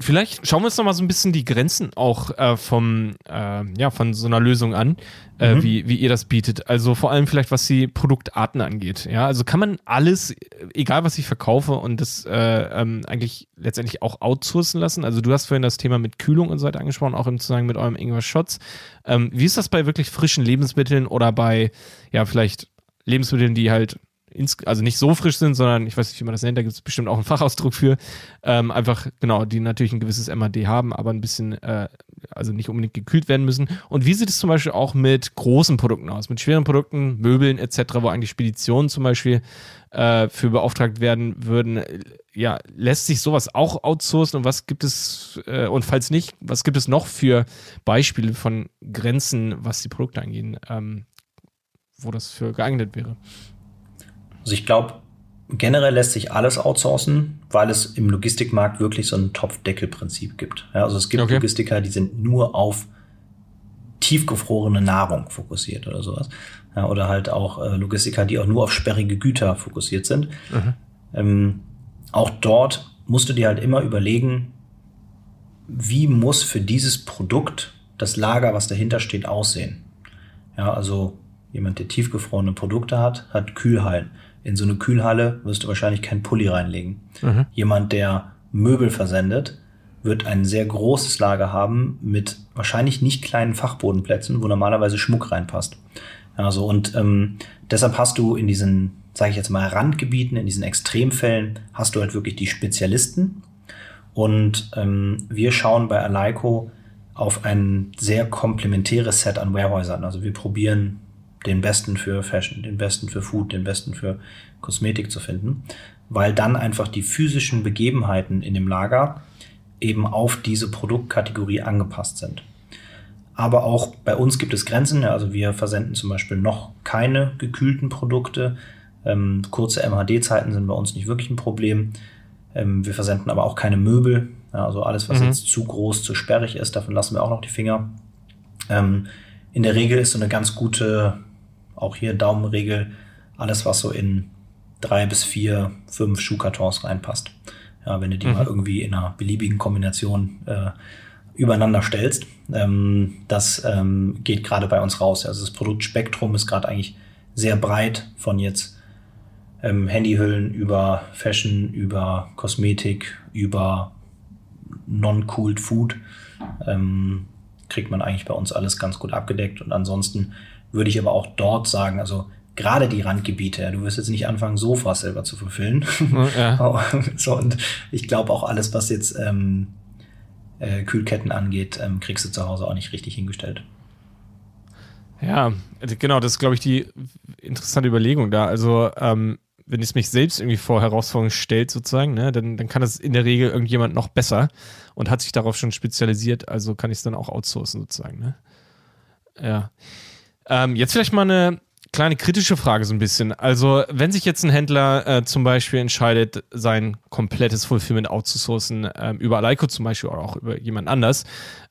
Vielleicht schauen wir uns noch mal so ein bisschen die Grenzen auch äh, vom, äh, ja, von so einer Lösung an, äh, mhm. wie, wie ihr das bietet. Also vor allem vielleicht, was die Produktarten angeht. Ja, also kann man alles, egal was ich verkaufe und das äh, ähm, eigentlich letztendlich auch outsourcen lassen. Also du hast vorhin das Thema mit Kühlung und so weiter angesprochen, auch im Zusammenhang mit eurem Ingwer Shots. Ähm, wie ist das bei wirklich frischen Lebensmitteln oder bei, ja, vielleicht Lebensmitteln, die halt also nicht so frisch sind, sondern ich weiß nicht, wie man das nennt, da gibt es bestimmt auch einen Fachausdruck für. Ähm, einfach, genau, die natürlich ein gewisses MAD haben, aber ein bisschen, äh, also nicht unbedingt gekühlt werden müssen. Und wie sieht es zum Beispiel auch mit großen Produkten aus, mit schweren Produkten, Möbeln etc., wo eigentlich Speditionen zum Beispiel äh, für beauftragt werden würden? Ja, lässt sich sowas auch outsourcen und was gibt es, äh, und falls nicht, was gibt es noch für Beispiele von Grenzen, was die Produkte angehen, ähm, wo das für geeignet wäre? Also ich glaube, generell lässt sich alles outsourcen, weil es im Logistikmarkt wirklich so ein Topfdeckelprinzip gibt. Ja, also es gibt okay. Logistiker, die sind nur auf tiefgefrorene Nahrung fokussiert oder sowas. Ja, oder halt auch äh, Logistiker, die auch nur auf sperrige Güter fokussiert sind. Mhm. Ähm, auch dort musst du dir halt immer überlegen, wie muss für dieses Produkt das Lager, was dahinter steht, aussehen. Ja, also jemand, der tiefgefrorene Produkte hat, hat Kühlhallen in so eine Kühlhalle wirst du wahrscheinlich keinen Pulli reinlegen. Mhm. Jemand, der Möbel versendet, wird ein sehr großes Lager haben mit wahrscheinlich nicht kleinen Fachbodenplätzen, wo normalerweise Schmuck reinpasst. Also und ähm, deshalb hast du in diesen, sage ich jetzt mal, Randgebieten, in diesen Extremfällen, hast du halt wirklich die Spezialisten. Und ähm, wir schauen bei Aleiko auf ein sehr komplementäres Set an Warehäusern. Also wir probieren den besten für Fashion, den besten für Food, den besten für Kosmetik zu finden, weil dann einfach die physischen Begebenheiten in dem Lager eben auf diese Produktkategorie angepasst sind. Aber auch bei uns gibt es Grenzen. Also wir versenden zum Beispiel noch keine gekühlten Produkte. Ähm, kurze MHD-Zeiten sind bei uns nicht wirklich ein Problem. Ähm, wir versenden aber auch keine Möbel. Ja, also alles, was mhm. jetzt zu groß, zu sperrig ist, davon lassen wir auch noch die Finger. Ähm, in der Regel ist so eine ganz gute auch hier Daumenregel, alles was so in drei bis vier, fünf Schuhkartons reinpasst. Ja, wenn du die mhm. mal irgendwie in einer beliebigen Kombination äh, übereinander stellst, ähm, das ähm, geht gerade bei uns raus. Also das Produktspektrum ist gerade eigentlich sehr breit von jetzt ähm, Handyhüllen über Fashion, über Kosmetik, über non-cooled Food. Ähm, kriegt man eigentlich bei uns alles ganz gut abgedeckt. Und ansonsten würde ich aber auch dort sagen, also gerade die Randgebiete, du wirst jetzt nicht anfangen, Sofas selber zu verfüllen. Ja. so, und ich glaube auch alles, was jetzt ähm, äh, Kühlketten angeht, ähm, kriegst du zu Hause auch nicht richtig hingestellt. Ja, genau, das ist, glaube ich, die interessante Überlegung da. Also, ähm, wenn es mich selbst irgendwie vor Herausforderungen stellt, sozusagen, ne, dann, dann kann das in der Regel irgendjemand noch besser und hat sich darauf schon spezialisiert, also kann ich es dann auch outsourcen, sozusagen. Ne? Ja. Ähm, jetzt vielleicht mal eine kleine kritische Frage so ein bisschen. Also, wenn sich jetzt ein Händler äh, zum Beispiel entscheidet, sein komplettes Fulfillment outzusourcen, ähm, über Aleiko zum Beispiel oder auch über jemand anders,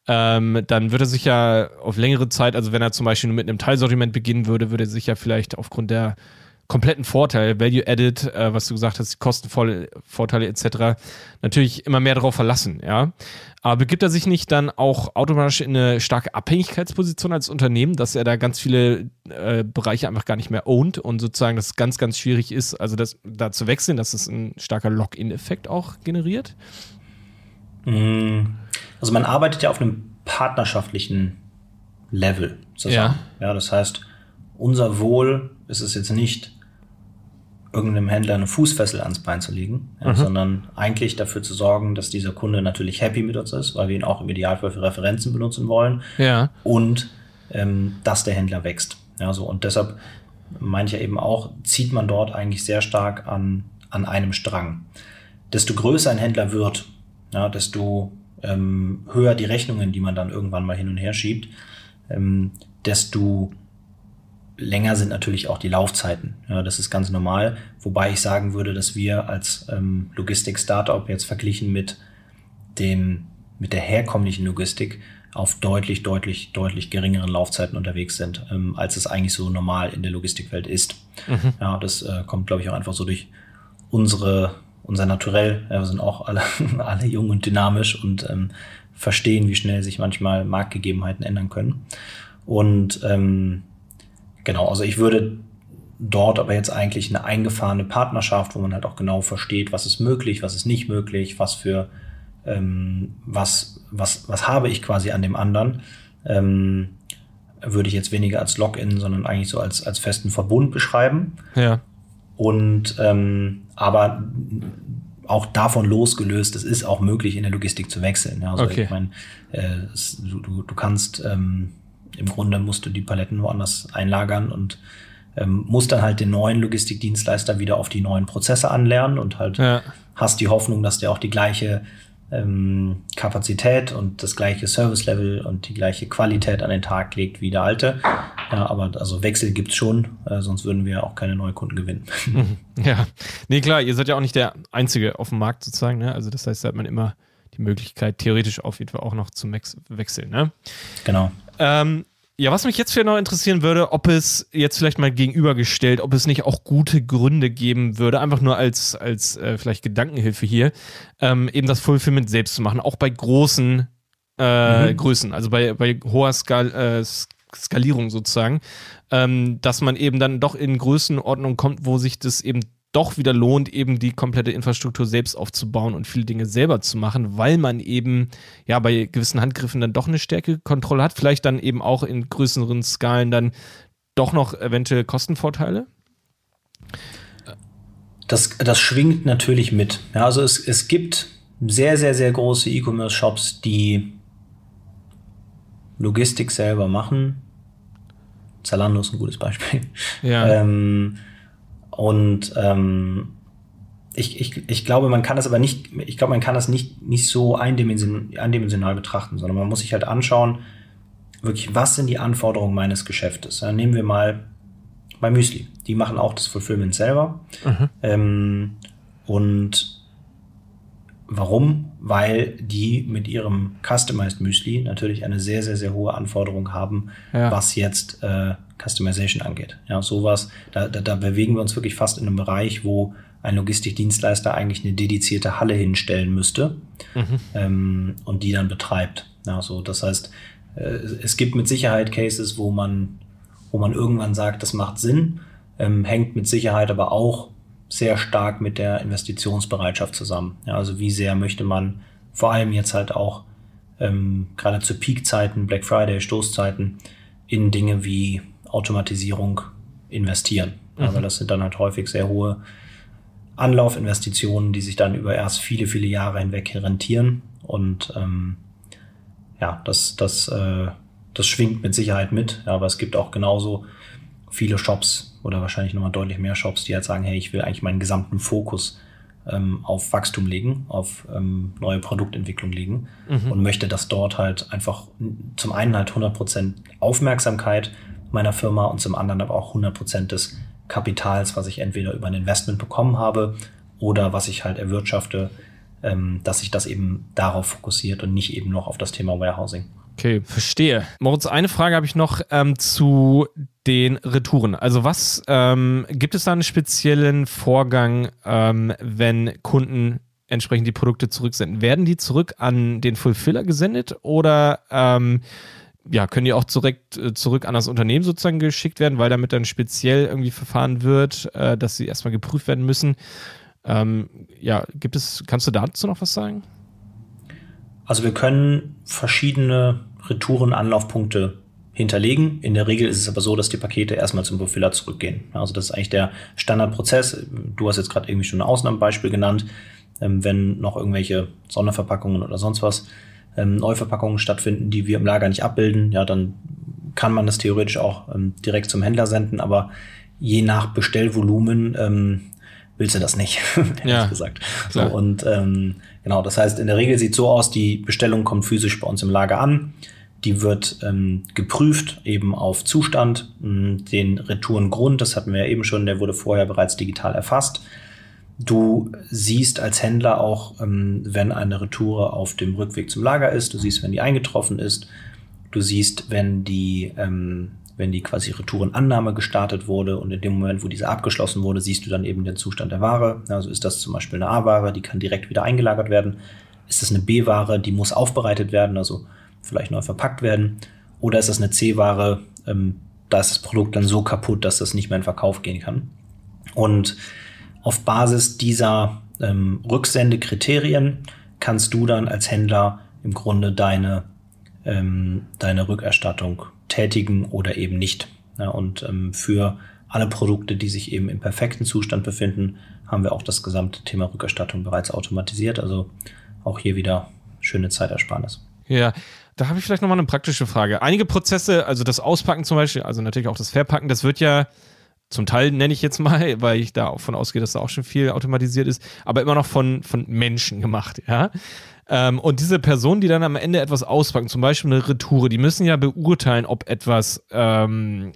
ähm, dann würde er sich ja auf längere Zeit, also wenn er zum Beispiel nur mit einem Teilsortiment beginnen würde, würde er sich ja vielleicht aufgrund der kompletten Vorteil, Value Added, äh, was du gesagt hast, Kostenvorteile etc., natürlich immer mehr darauf verlassen, ja. Aber begibt er sich nicht dann auch automatisch in eine starke Abhängigkeitsposition als Unternehmen, dass er da ganz viele äh, Bereiche einfach gar nicht mehr ownt und sozusagen das ganz, ganz schwierig ist, also das da zu wechseln, dass es ein starker Lock-in-Effekt auch generiert? Mm. Also man arbeitet ja auf einem partnerschaftlichen Level zusammen. Ja, ja das heißt, unser Wohl ist es jetzt nicht, irgendeinem Händler eine Fußfessel ans Bein zu legen, ja, mhm. sondern eigentlich dafür zu sorgen, dass dieser Kunde natürlich happy mit uns ist, weil wir ihn auch im Idealfall für Referenzen benutzen wollen ja. und ähm, dass der Händler wächst. Ja, so und deshalb mancher eben auch, zieht man dort eigentlich sehr stark an, an einem Strang. Desto größer ein Händler wird, ja, desto ähm, höher die Rechnungen, die man dann irgendwann mal hin und her schiebt, ähm, desto länger sind natürlich auch die Laufzeiten. Ja, das ist ganz normal. Wobei ich sagen würde, dass wir als ähm, Logistik-Startup jetzt verglichen mit dem, mit der herkömmlichen Logistik auf deutlich, deutlich, deutlich geringeren Laufzeiten unterwegs sind, ähm, als es eigentlich so normal in der Logistikwelt ist. Mhm. Ja, das äh, kommt, glaube ich, auch einfach so durch unsere, unser Naturell. Ja, wir sind auch alle, alle jung und dynamisch und ähm, verstehen, wie schnell sich manchmal Marktgegebenheiten ändern können. Und ähm, genau, also ich würde dort aber jetzt eigentlich eine eingefahrene Partnerschaft, wo man halt auch genau versteht, was ist möglich, was ist nicht möglich, was für ähm, was, was, was habe ich quasi an dem anderen, ähm, würde ich jetzt weniger als Login, sondern eigentlich so als, als festen Verbund beschreiben. Ja. Und ähm, aber auch davon losgelöst, es ist auch möglich, in der Logistik zu wechseln. Ja, also okay. ich meine, äh, du, du, du kannst ähm, im Grunde musst du die Paletten woanders einlagern und ähm, musst dann halt den neuen Logistikdienstleister wieder auf die neuen Prozesse anlernen und halt ja. hast die Hoffnung, dass der auch die gleiche ähm, Kapazität und das gleiche Service-Level und die gleiche Qualität an den Tag legt wie der alte. Ja, aber also Wechsel gibt's schon, äh, sonst würden wir auch keine neuen Kunden gewinnen. Ja, nee, klar, ihr seid ja auch nicht der Einzige auf dem Markt sozusagen, ne? Also das heißt, da hat man immer die Möglichkeit, theoretisch auf jeden Fall auch noch zu wechseln, ne? Genau. Ähm, ja, was mich jetzt vielleicht noch interessieren würde, ob es jetzt vielleicht mal gegenübergestellt, ob es nicht auch gute Gründe geben würde, einfach nur als, als äh, vielleicht Gedankenhilfe hier, ähm, eben das Fulfillment selbst zu machen, auch bei großen äh, mhm. Größen, also bei, bei hoher Skal äh, Skalierung sozusagen, ähm, dass man eben dann doch in Größenordnung kommt, wo sich das eben doch wieder lohnt, eben die komplette Infrastruktur selbst aufzubauen und viele Dinge selber zu machen, weil man eben ja bei gewissen Handgriffen dann doch eine stärkere Kontrolle hat, vielleicht dann eben auch in größeren Skalen dann doch noch eventuell Kostenvorteile? Das, das schwingt natürlich mit. Ja, also es, es gibt sehr, sehr, sehr große E-Commerce-Shops, die Logistik selber machen. Zalando ist ein gutes Beispiel. Ja. Ähm, und ähm, ich, ich, ich glaube, man kann das aber nicht, ich glaube, man kann das nicht, nicht so eindimension, eindimensional betrachten, sondern man muss sich halt anschauen, wirklich, was sind die Anforderungen meines Geschäftes? Ja, nehmen wir mal bei Müsli. Die machen auch das Fulfillment selber. Mhm. Ähm, und warum? Weil die mit ihrem Customized Müsli natürlich eine sehr, sehr, sehr hohe Anforderung haben, ja. was jetzt äh, Customization angeht. Ja, sowas, da, da, da bewegen wir uns wirklich fast in einem Bereich, wo ein Logistikdienstleister eigentlich eine dedizierte Halle hinstellen müsste mhm. ähm, und die dann betreibt. Ja, so, das heißt, äh, es gibt mit Sicherheit Cases, wo man, wo man irgendwann sagt, das macht Sinn, ähm, hängt mit Sicherheit aber auch sehr stark mit der Investitionsbereitschaft zusammen. Ja, also wie sehr möchte man vor allem jetzt halt auch ähm, gerade zu Peakzeiten, Black Friday, Stoßzeiten in Dinge wie Automatisierung investieren. Mhm. Aber das sind dann halt häufig sehr hohe Anlaufinvestitionen, die sich dann über erst viele, viele Jahre hinweg rentieren. Und ähm, ja, das, das, äh, das schwingt mit Sicherheit mit. Ja, aber es gibt auch genauso viele Shops oder wahrscheinlich nochmal deutlich mehr Shops, die halt sagen, hey, ich will eigentlich meinen gesamten Fokus ähm, auf Wachstum legen, auf ähm, neue Produktentwicklung legen mhm. und möchte, dass dort halt einfach zum einen halt 100% Aufmerksamkeit meiner Firma und zum anderen aber auch 100 Prozent des Kapitals, was ich entweder über ein Investment bekommen habe oder was ich halt erwirtschafte, ähm, dass sich das eben darauf fokussiert und nicht eben noch auf das Thema Warehousing. Okay, verstehe. Moritz, eine Frage habe ich noch ähm, zu den Retouren. Also was ähm, gibt es da einen speziellen Vorgang, ähm, wenn Kunden entsprechend die Produkte zurücksenden? Werden die zurück an den Fulfiller gesendet oder ähm, ja, können die auch direkt äh, zurück an das Unternehmen sozusagen geschickt werden, weil damit dann speziell irgendwie verfahren wird, äh, dass sie erstmal geprüft werden müssen. Ähm, ja, gibt es, kannst du dazu noch was sagen? Also wir können verschiedene Retouren-Anlaufpunkte hinterlegen. In der Regel ist es aber so, dass die Pakete erstmal zum Befiller zurückgehen. Also das ist eigentlich der Standardprozess. Du hast jetzt gerade irgendwie schon ein Ausnahmebeispiel genannt. Ähm, wenn noch irgendwelche Sonderverpackungen oder sonst was ähm, Neuverpackungen stattfinden, die wir im Lager nicht abbilden, ja, dann kann man das theoretisch auch ähm, direkt zum Händler senden, aber je nach Bestellvolumen ähm, willst du das nicht, ehrlich ja, gesagt. So, und ähm, genau, das heißt, in der Regel sieht so aus, die Bestellung kommt physisch bei uns im Lager an. Die wird ähm, geprüft eben auf Zustand. Hm, den Retourengrund, das hatten wir ja eben schon, der wurde vorher bereits digital erfasst. Du siehst als Händler auch, ähm, wenn eine Retoure auf dem Rückweg zum Lager ist. Du siehst, wenn die eingetroffen ist. Du siehst, wenn die, ähm, wenn die quasi Retourenannahme gestartet wurde und in dem Moment, wo diese abgeschlossen wurde, siehst du dann eben den Zustand der Ware. Also ist das zum Beispiel eine A-Ware, die kann direkt wieder eingelagert werden. Ist das eine B-Ware, die muss aufbereitet werden, also vielleicht neu verpackt werden. Oder ist das eine C-Ware, ähm, da ist das Produkt dann so kaputt, dass das nicht mehr in Verkauf gehen kann. Und auf Basis dieser ähm, Rücksendekriterien kannst du dann als Händler im Grunde deine, ähm, deine Rückerstattung tätigen oder eben nicht. Ja, und ähm, für alle Produkte, die sich eben im perfekten Zustand befinden, haben wir auch das gesamte Thema Rückerstattung bereits automatisiert. Also auch hier wieder schöne Zeitersparnis. Ja, da habe ich vielleicht nochmal eine praktische Frage. Einige Prozesse, also das Auspacken zum Beispiel, also natürlich auch das Verpacken, das wird ja zum Teil nenne ich jetzt mal, weil ich da auch von ausgehe, dass da auch schon viel automatisiert ist, aber immer noch von, von Menschen gemacht, ja. Ähm, und diese Personen, die dann am Ende etwas auspacken, zum Beispiel eine Retoure, die müssen ja beurteilen, ob etwas ähm,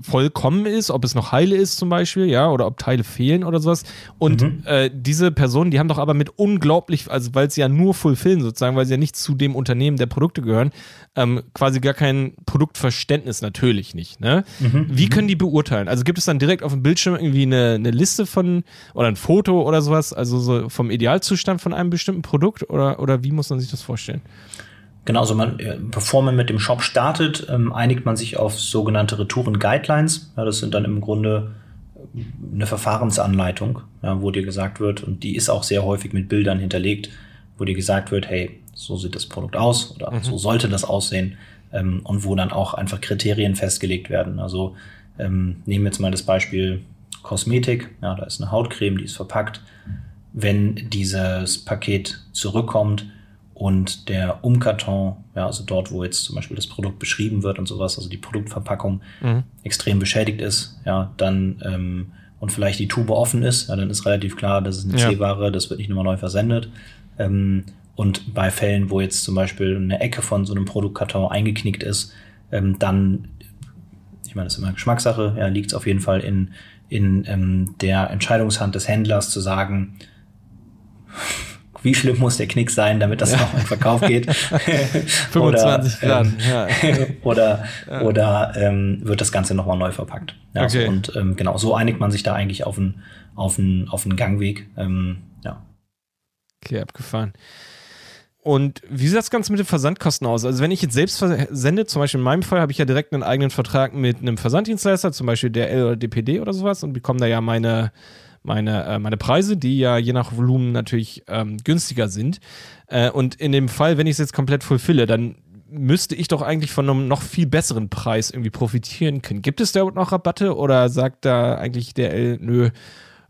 vollkommen ist, ob es noch heile ist zum Beispiel, ja, oder ob Teile fehlen oder sowas. Und mhm. äh, diese Personen, die haben doch aber mit unglaublich, also weil sie ja nur fulfillen sozusagen, weil sie ja nicht zu dem Unternehmen der Produkte gehören, ähm, quasi gar kein Produktverständnis natürlich nicht. Ne? Mhm. Wie können die beurteilen? Also gibt es dann direkt auf dem Bildschirm irgendwie eine, eine Liste von oder ein Foto oder sowas, also so vom Idealzustand von einem bestimmten Produkt oder, oder wie muss man sich das vorstellen? Genau, also man, äh, bevor man mit dem Shop startet, ähm, einigt man sich auf sogenannte Retouren-Guidelines. Ja, das sind dann im Grunde äh, eine Verfahrensanleitung, ja, wo dir gesagt wird, und die ist auch sehr häufig mit Bildern hinterlegt, wo dir gesagt wird, hey, so sieht das Produkt aus oder mhm. so sollte das aussehen ähm, und wo dann auch einfach Kriterien festgelegt werden. Also ähm, nehmen wir jetzt mal das Beispiel Kosmetik, ja, da ist eine Hautcreme, die ist verpackt. Wenn dieses Paket zurückkommt, und der Umkarton, ja, also dort, wo jetzt zum Beispiel das Produkt beschrieben wird und sowas, also die Produktverpackung mhm. extrem beschädigt ist, ja, dann ähm, und vielleicht die Tube offen ist, ja, dann ist relativ klar, das ist eine ja. C-Ware, das wird nicht nochmal neu versendet. Ähm, und bei Fällen, wo jetzt zum Beispiel eine Ecke von so einem Produktkarton eingeknickt ist, ähm, dann, ich meine, das ist immer Geschmackssache, ja, liegt es auf jeden Fall in, in ähm, der Entscheidungshand des Händlers zu sagen, wie schlimm muss der Knick sein, damit das ja. noch in Verkauf geht. 25 Grad. Ähm, ja. oder ja. oder ähm, wird das Ganze nochmal neu verpackt. Ja, okay. Und ähm, genau, so einigt man sich da eigentlich auf einen auf einen, auf einen Gangweg. Ähm, ja. Okay, abgefahren. Und wie sieht das Ganze mit den Versandkosten aus? Also wenn ich jetzt selbst versende, zum Beispiel in meinem Fall, habe ich ja direkt einen eigenen Vertrag mit einem Versanddienstleister, zum Beispiel der L oder DPD oder sowas und bekomme da ja meine meine, äh, meine Preise, die ja je nach Volumen natürlich ähm, günstiger sind. Äh, und in dem Fall, wenn ich es jetzt komplett fulfille, dann müsste ich doch eigentlich von einem noch viel besseren Preis irgendwie profitieren können. Gibt es da noch Rabatte oder sagt da eigentlich der L, nö,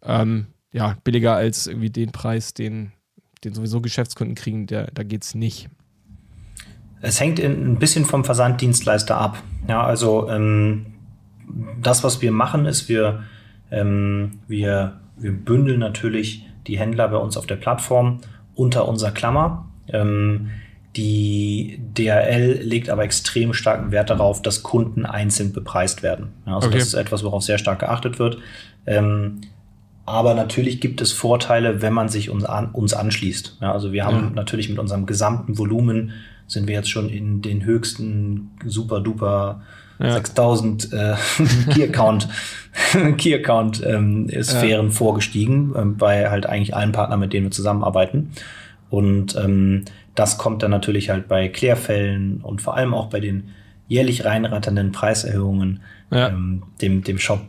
ähm, ja, billiger als irgendwie den Preis, den, den sowieso Geschäftskunden kriegen, der, da geht es nicht? Es hängt ein bisschen vom Versanddienstleister ab. Ja, also ähm, das, was wir machen, ist, wir, ähm, wir wir bündeln natürlich die Händler bei uns auf der Plattform unter unserer Klammer. Ähm, die DRL legt aber extrem starken Wert darauf, dass Kunden einzeln bepreist werden. Ja, also okay. das ist etwas, worauf sehr stark geachtet wird. Ähm, aber natürlich gibt es Vorteile, wenn man sich uns, an, uns anschließt. Ja, also wir haben ja. natürlich mit unserem gesamten Volumen sind wir jetzt schon in den höchsten super duper ja. 6000 äh, Key Account, Key Account ähm, Sphären ja. vorgestiegen, äh, bei halt eigentlich allen Partnern, mit denen wir zusammenarbeiten. Und ähm, das kommt dann natürlich halt bei Klärfällen und vor allem auch bei den jährlich reinratternden Preiserhöhungen ja. ähm, dem, dem Shop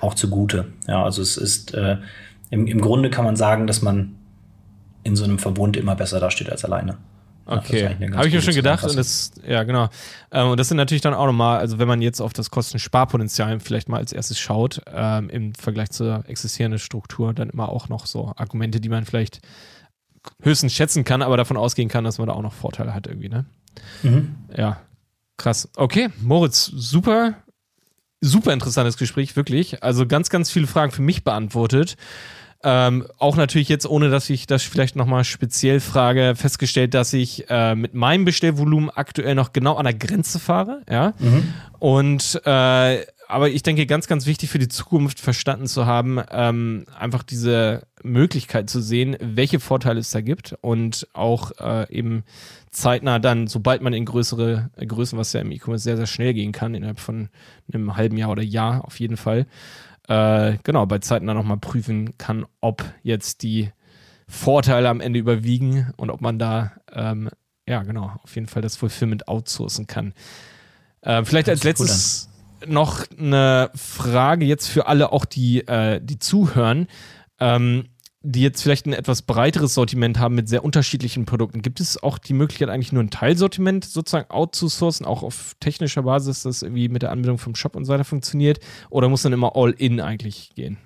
auch zugute. Ja, also es ist äh, im, im Grunde kann man sagen, dass man in so einem Verbund immer besser dasteht als alleine. Okay, habe ich mir schon gedacht. Und das, ja, genau. Ähm, und das sind natürlich dann auch nochmal, also wenn man jetzt auf das Kostensparpotenzial vielleicht mal als erstes schaut, ähm, im Vergleich zur existierenden Struktur, dann immer auch noch so Argumente, die man vielleicht höchstens schätzen kann, aber davon ausgehen kann, dass man da auch noch Vorteile hat irgendwie, ne? Mhm. Ja, krass. Okay, Moritz, super super interessantes Gespräch, wirklich. Also ganz, ganz viele Fragen für mich beantwortet. Ähm, auch natürlich jetzt, ohne dass ich das vielleicht nochmal speziell frage, festgestellt, dass ich äh, mit meinem Bestellvolumen aktuell noch genau an der Grenze fahre. Ja. Mhm. Und äh, aber ich denke, ganz, ganz wichtig für die Zukunft verstanden zu haben, ähm, einfach diese Möglichkeit zu sehen, welche Vorteile es da gibt und auch äh, eben zeitnah dann, sobald man in größere Größen, was ja im E-Commerce sehr, sehr schnell gehen kann, innerhalb von einem halben Jahr oder Jahr auf jeden Fall, äh, genau, bei zeitnah nochmal prüfen kann, ob jetzt die Vorteile am Ende überwiegen und ob man da, ähm, ja, genau, auf jeden Fall das Fulfillment outsourcen kann. Äh, vielleicht als letztes noch eine Frage jetzt für alle, auch die, äh, die zuhören, ähm, die jetzt vielleicht ein etwas breiteres Sortiment haben mit sehr unterschiedlichen Produkten. Gibt es auch die Möglichkeit, eigentlich nur ein Teilsortiment sozusagen outzusourcen, auch auf technischer Basis, dass irgendwie mit der Anbindung vom Shop und so weiter funktioniert? Oder muss dann immer all-in eigentlich gehen?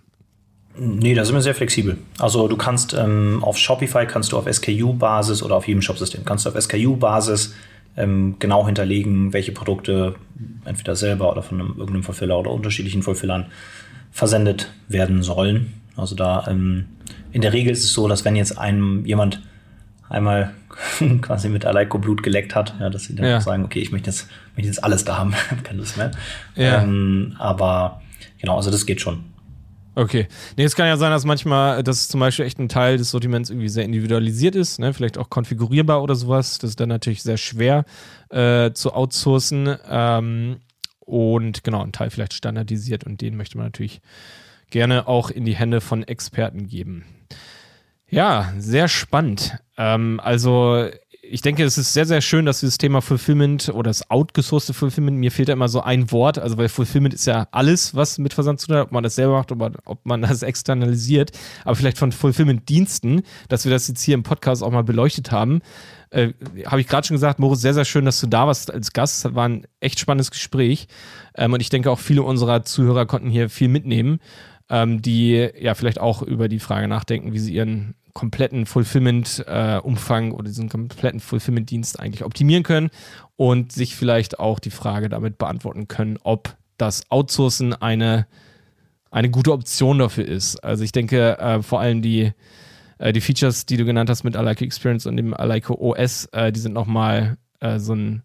Nee, da sind wir sehr flexibel. Also du kannst ähm, auf Shopify kannst du auf SKU-Basis oder auf jedem Shopsystem kannst du auf SKU-Basis ähm, genau hinterlegen, welche Produkte entweder selber oder von einem, irgendeinem Fulfiller oder unterschiedlichen Fulfillern versendet werden sollen. Also da ähm, in der Regel ist es so, dass wenn jetzt einem jemand einmal quasi mit Aleiko Blut geleckt hat, ja, dass sie dann ja. sagen, okay, ich möchte jetzt, möchte jetzt alles da haben, keine Lust mehr. Ja. Ähm, aber genau, also das geht schon. Okay. Nee, es kann ja sein, dass manchmal, dass zum Beispiel echt ein Teil des Sortiments irgendwie sehr individualisiert ist, ne? vielleicht auch konfigurierbar oder sowas. Das ist dann natürlich sehr schwer äh, zu outsourcen. Ähm, und genau, ein Teil vielleicht standardisiert und den möchte man natürlich gerne auch in die Hände von Experten geben. Ja, sehr spannend. Ähm, also ich denke, es ist sehr, sehr schön, dass dieses Thema Fulfillment oder das outgesourcete Fulfillment, mir fehlt da immer so ein Wort, also weil Fulfillment ist ja alles, was mit Versand zu tun hat, ob man das selber macht oder ob man das externalisiert, aber vielleicht von Fulfillment-Diensten, dass wir das jetzt hier im Podcast auch mal beleuchtet haben. Äh, Habe ich gerade schon gesagt, Moritz, sehr, sehr schön, dass du da warst als Gast. Das war ein echt spannendes Gespräch. Ähm, und ich denke, auch viele unserer Zuhörer konnten hier viel mitnehmen, ähm, die ja vielleicht auch über die Frage nachdenken, wie sie ihren kompletten Fulfillment-Umfang äh, oder diesen kompletten Fulfillment-Dienst eigentlich optimieren können und sich vielleicht auch die Frage damit beantworten können, ob das Outsourcen eine, eine gute Option dafür ist. Also ich denke, äh, vor allem die, äh, die Features, die du genannt hast mit Alaiko Experience und dem Alaiko OS, äh, die sind nochmal äh, so, ein,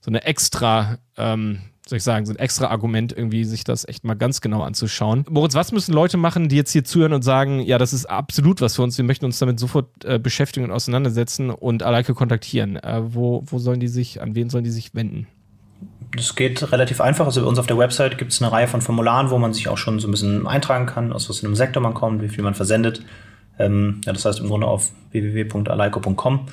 so eine extra ähm, soll ich sagen, so ein extra Argument, irgendwie sich das echt mal ganz genau anzuschauen. Moritz, was müssen Leute machen, die jetzt hier zuhören und sagen, ja, das ist absolut was für uns, wir möchten uns damit sofort äh, beschäftigen und auseinandersetzen und Aleike kontaktieren? Äh, wo, wo sollen die sich, an wen sollen die sich wenden? Das geht relativ einfach. Also bei uns auf der Website gibt es eine Reihe von Formularen, wo man sich auch schon so ein bisschen eintragen kann, aus was in einem Sektor man kommt, wie viel man versendet. Ähm, ja, das heißt im Grunde auf www.aleiko.com.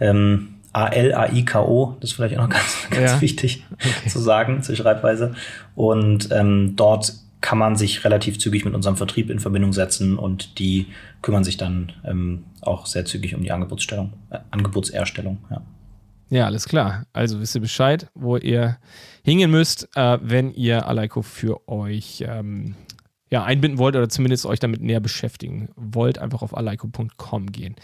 Ähm, A-L-A-I-K-O, das ist vielleicht auch noch ganz, ganz ja. wichtig okay. zu sagen zur Schreibweise. Und ähm, dort kann man sich relativ zügig mit unserem Vertrieb in Verbindung setzen und die kümmern sich dann ähm, auch sehr zügig um die Angebotsstellung, äh, Angebotserstellung. Ja. ja, alles klar. Also wisst ihr Bescheid, wo ihr hingehen müsst, äh, wenn ihr Aleiko für euch ähm, ja, einbinden wollt oder zumindest euch damit näher beschäftigen wollt. Einfach auf aleiko.com gehen.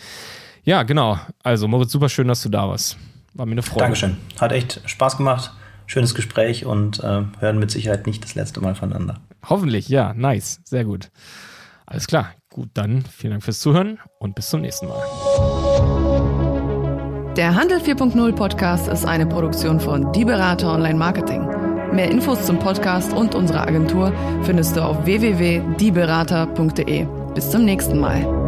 Ja, genau. Also, Moritz, super schön, dass du da warst. War mir eine Freude. Dankeschön. Hat echt Spaß gemacht. Schönes Gespräch und äh, hören mit Sicherheit nicht das letzte Mal voneinander. Hoffentlich, ja. Nice. Sehr gut. Alles klar. Gut, dann vielen Dank fürs Zuhören und bis zum nächsten Mal. Der Handel 4.0 Podcast ist eine Produktion von Die Berater Online Marketing. Mehr Infos zum Podcast und unserer Agentur findest du auf www.dieberater.de. Bis zum nächsten Mal.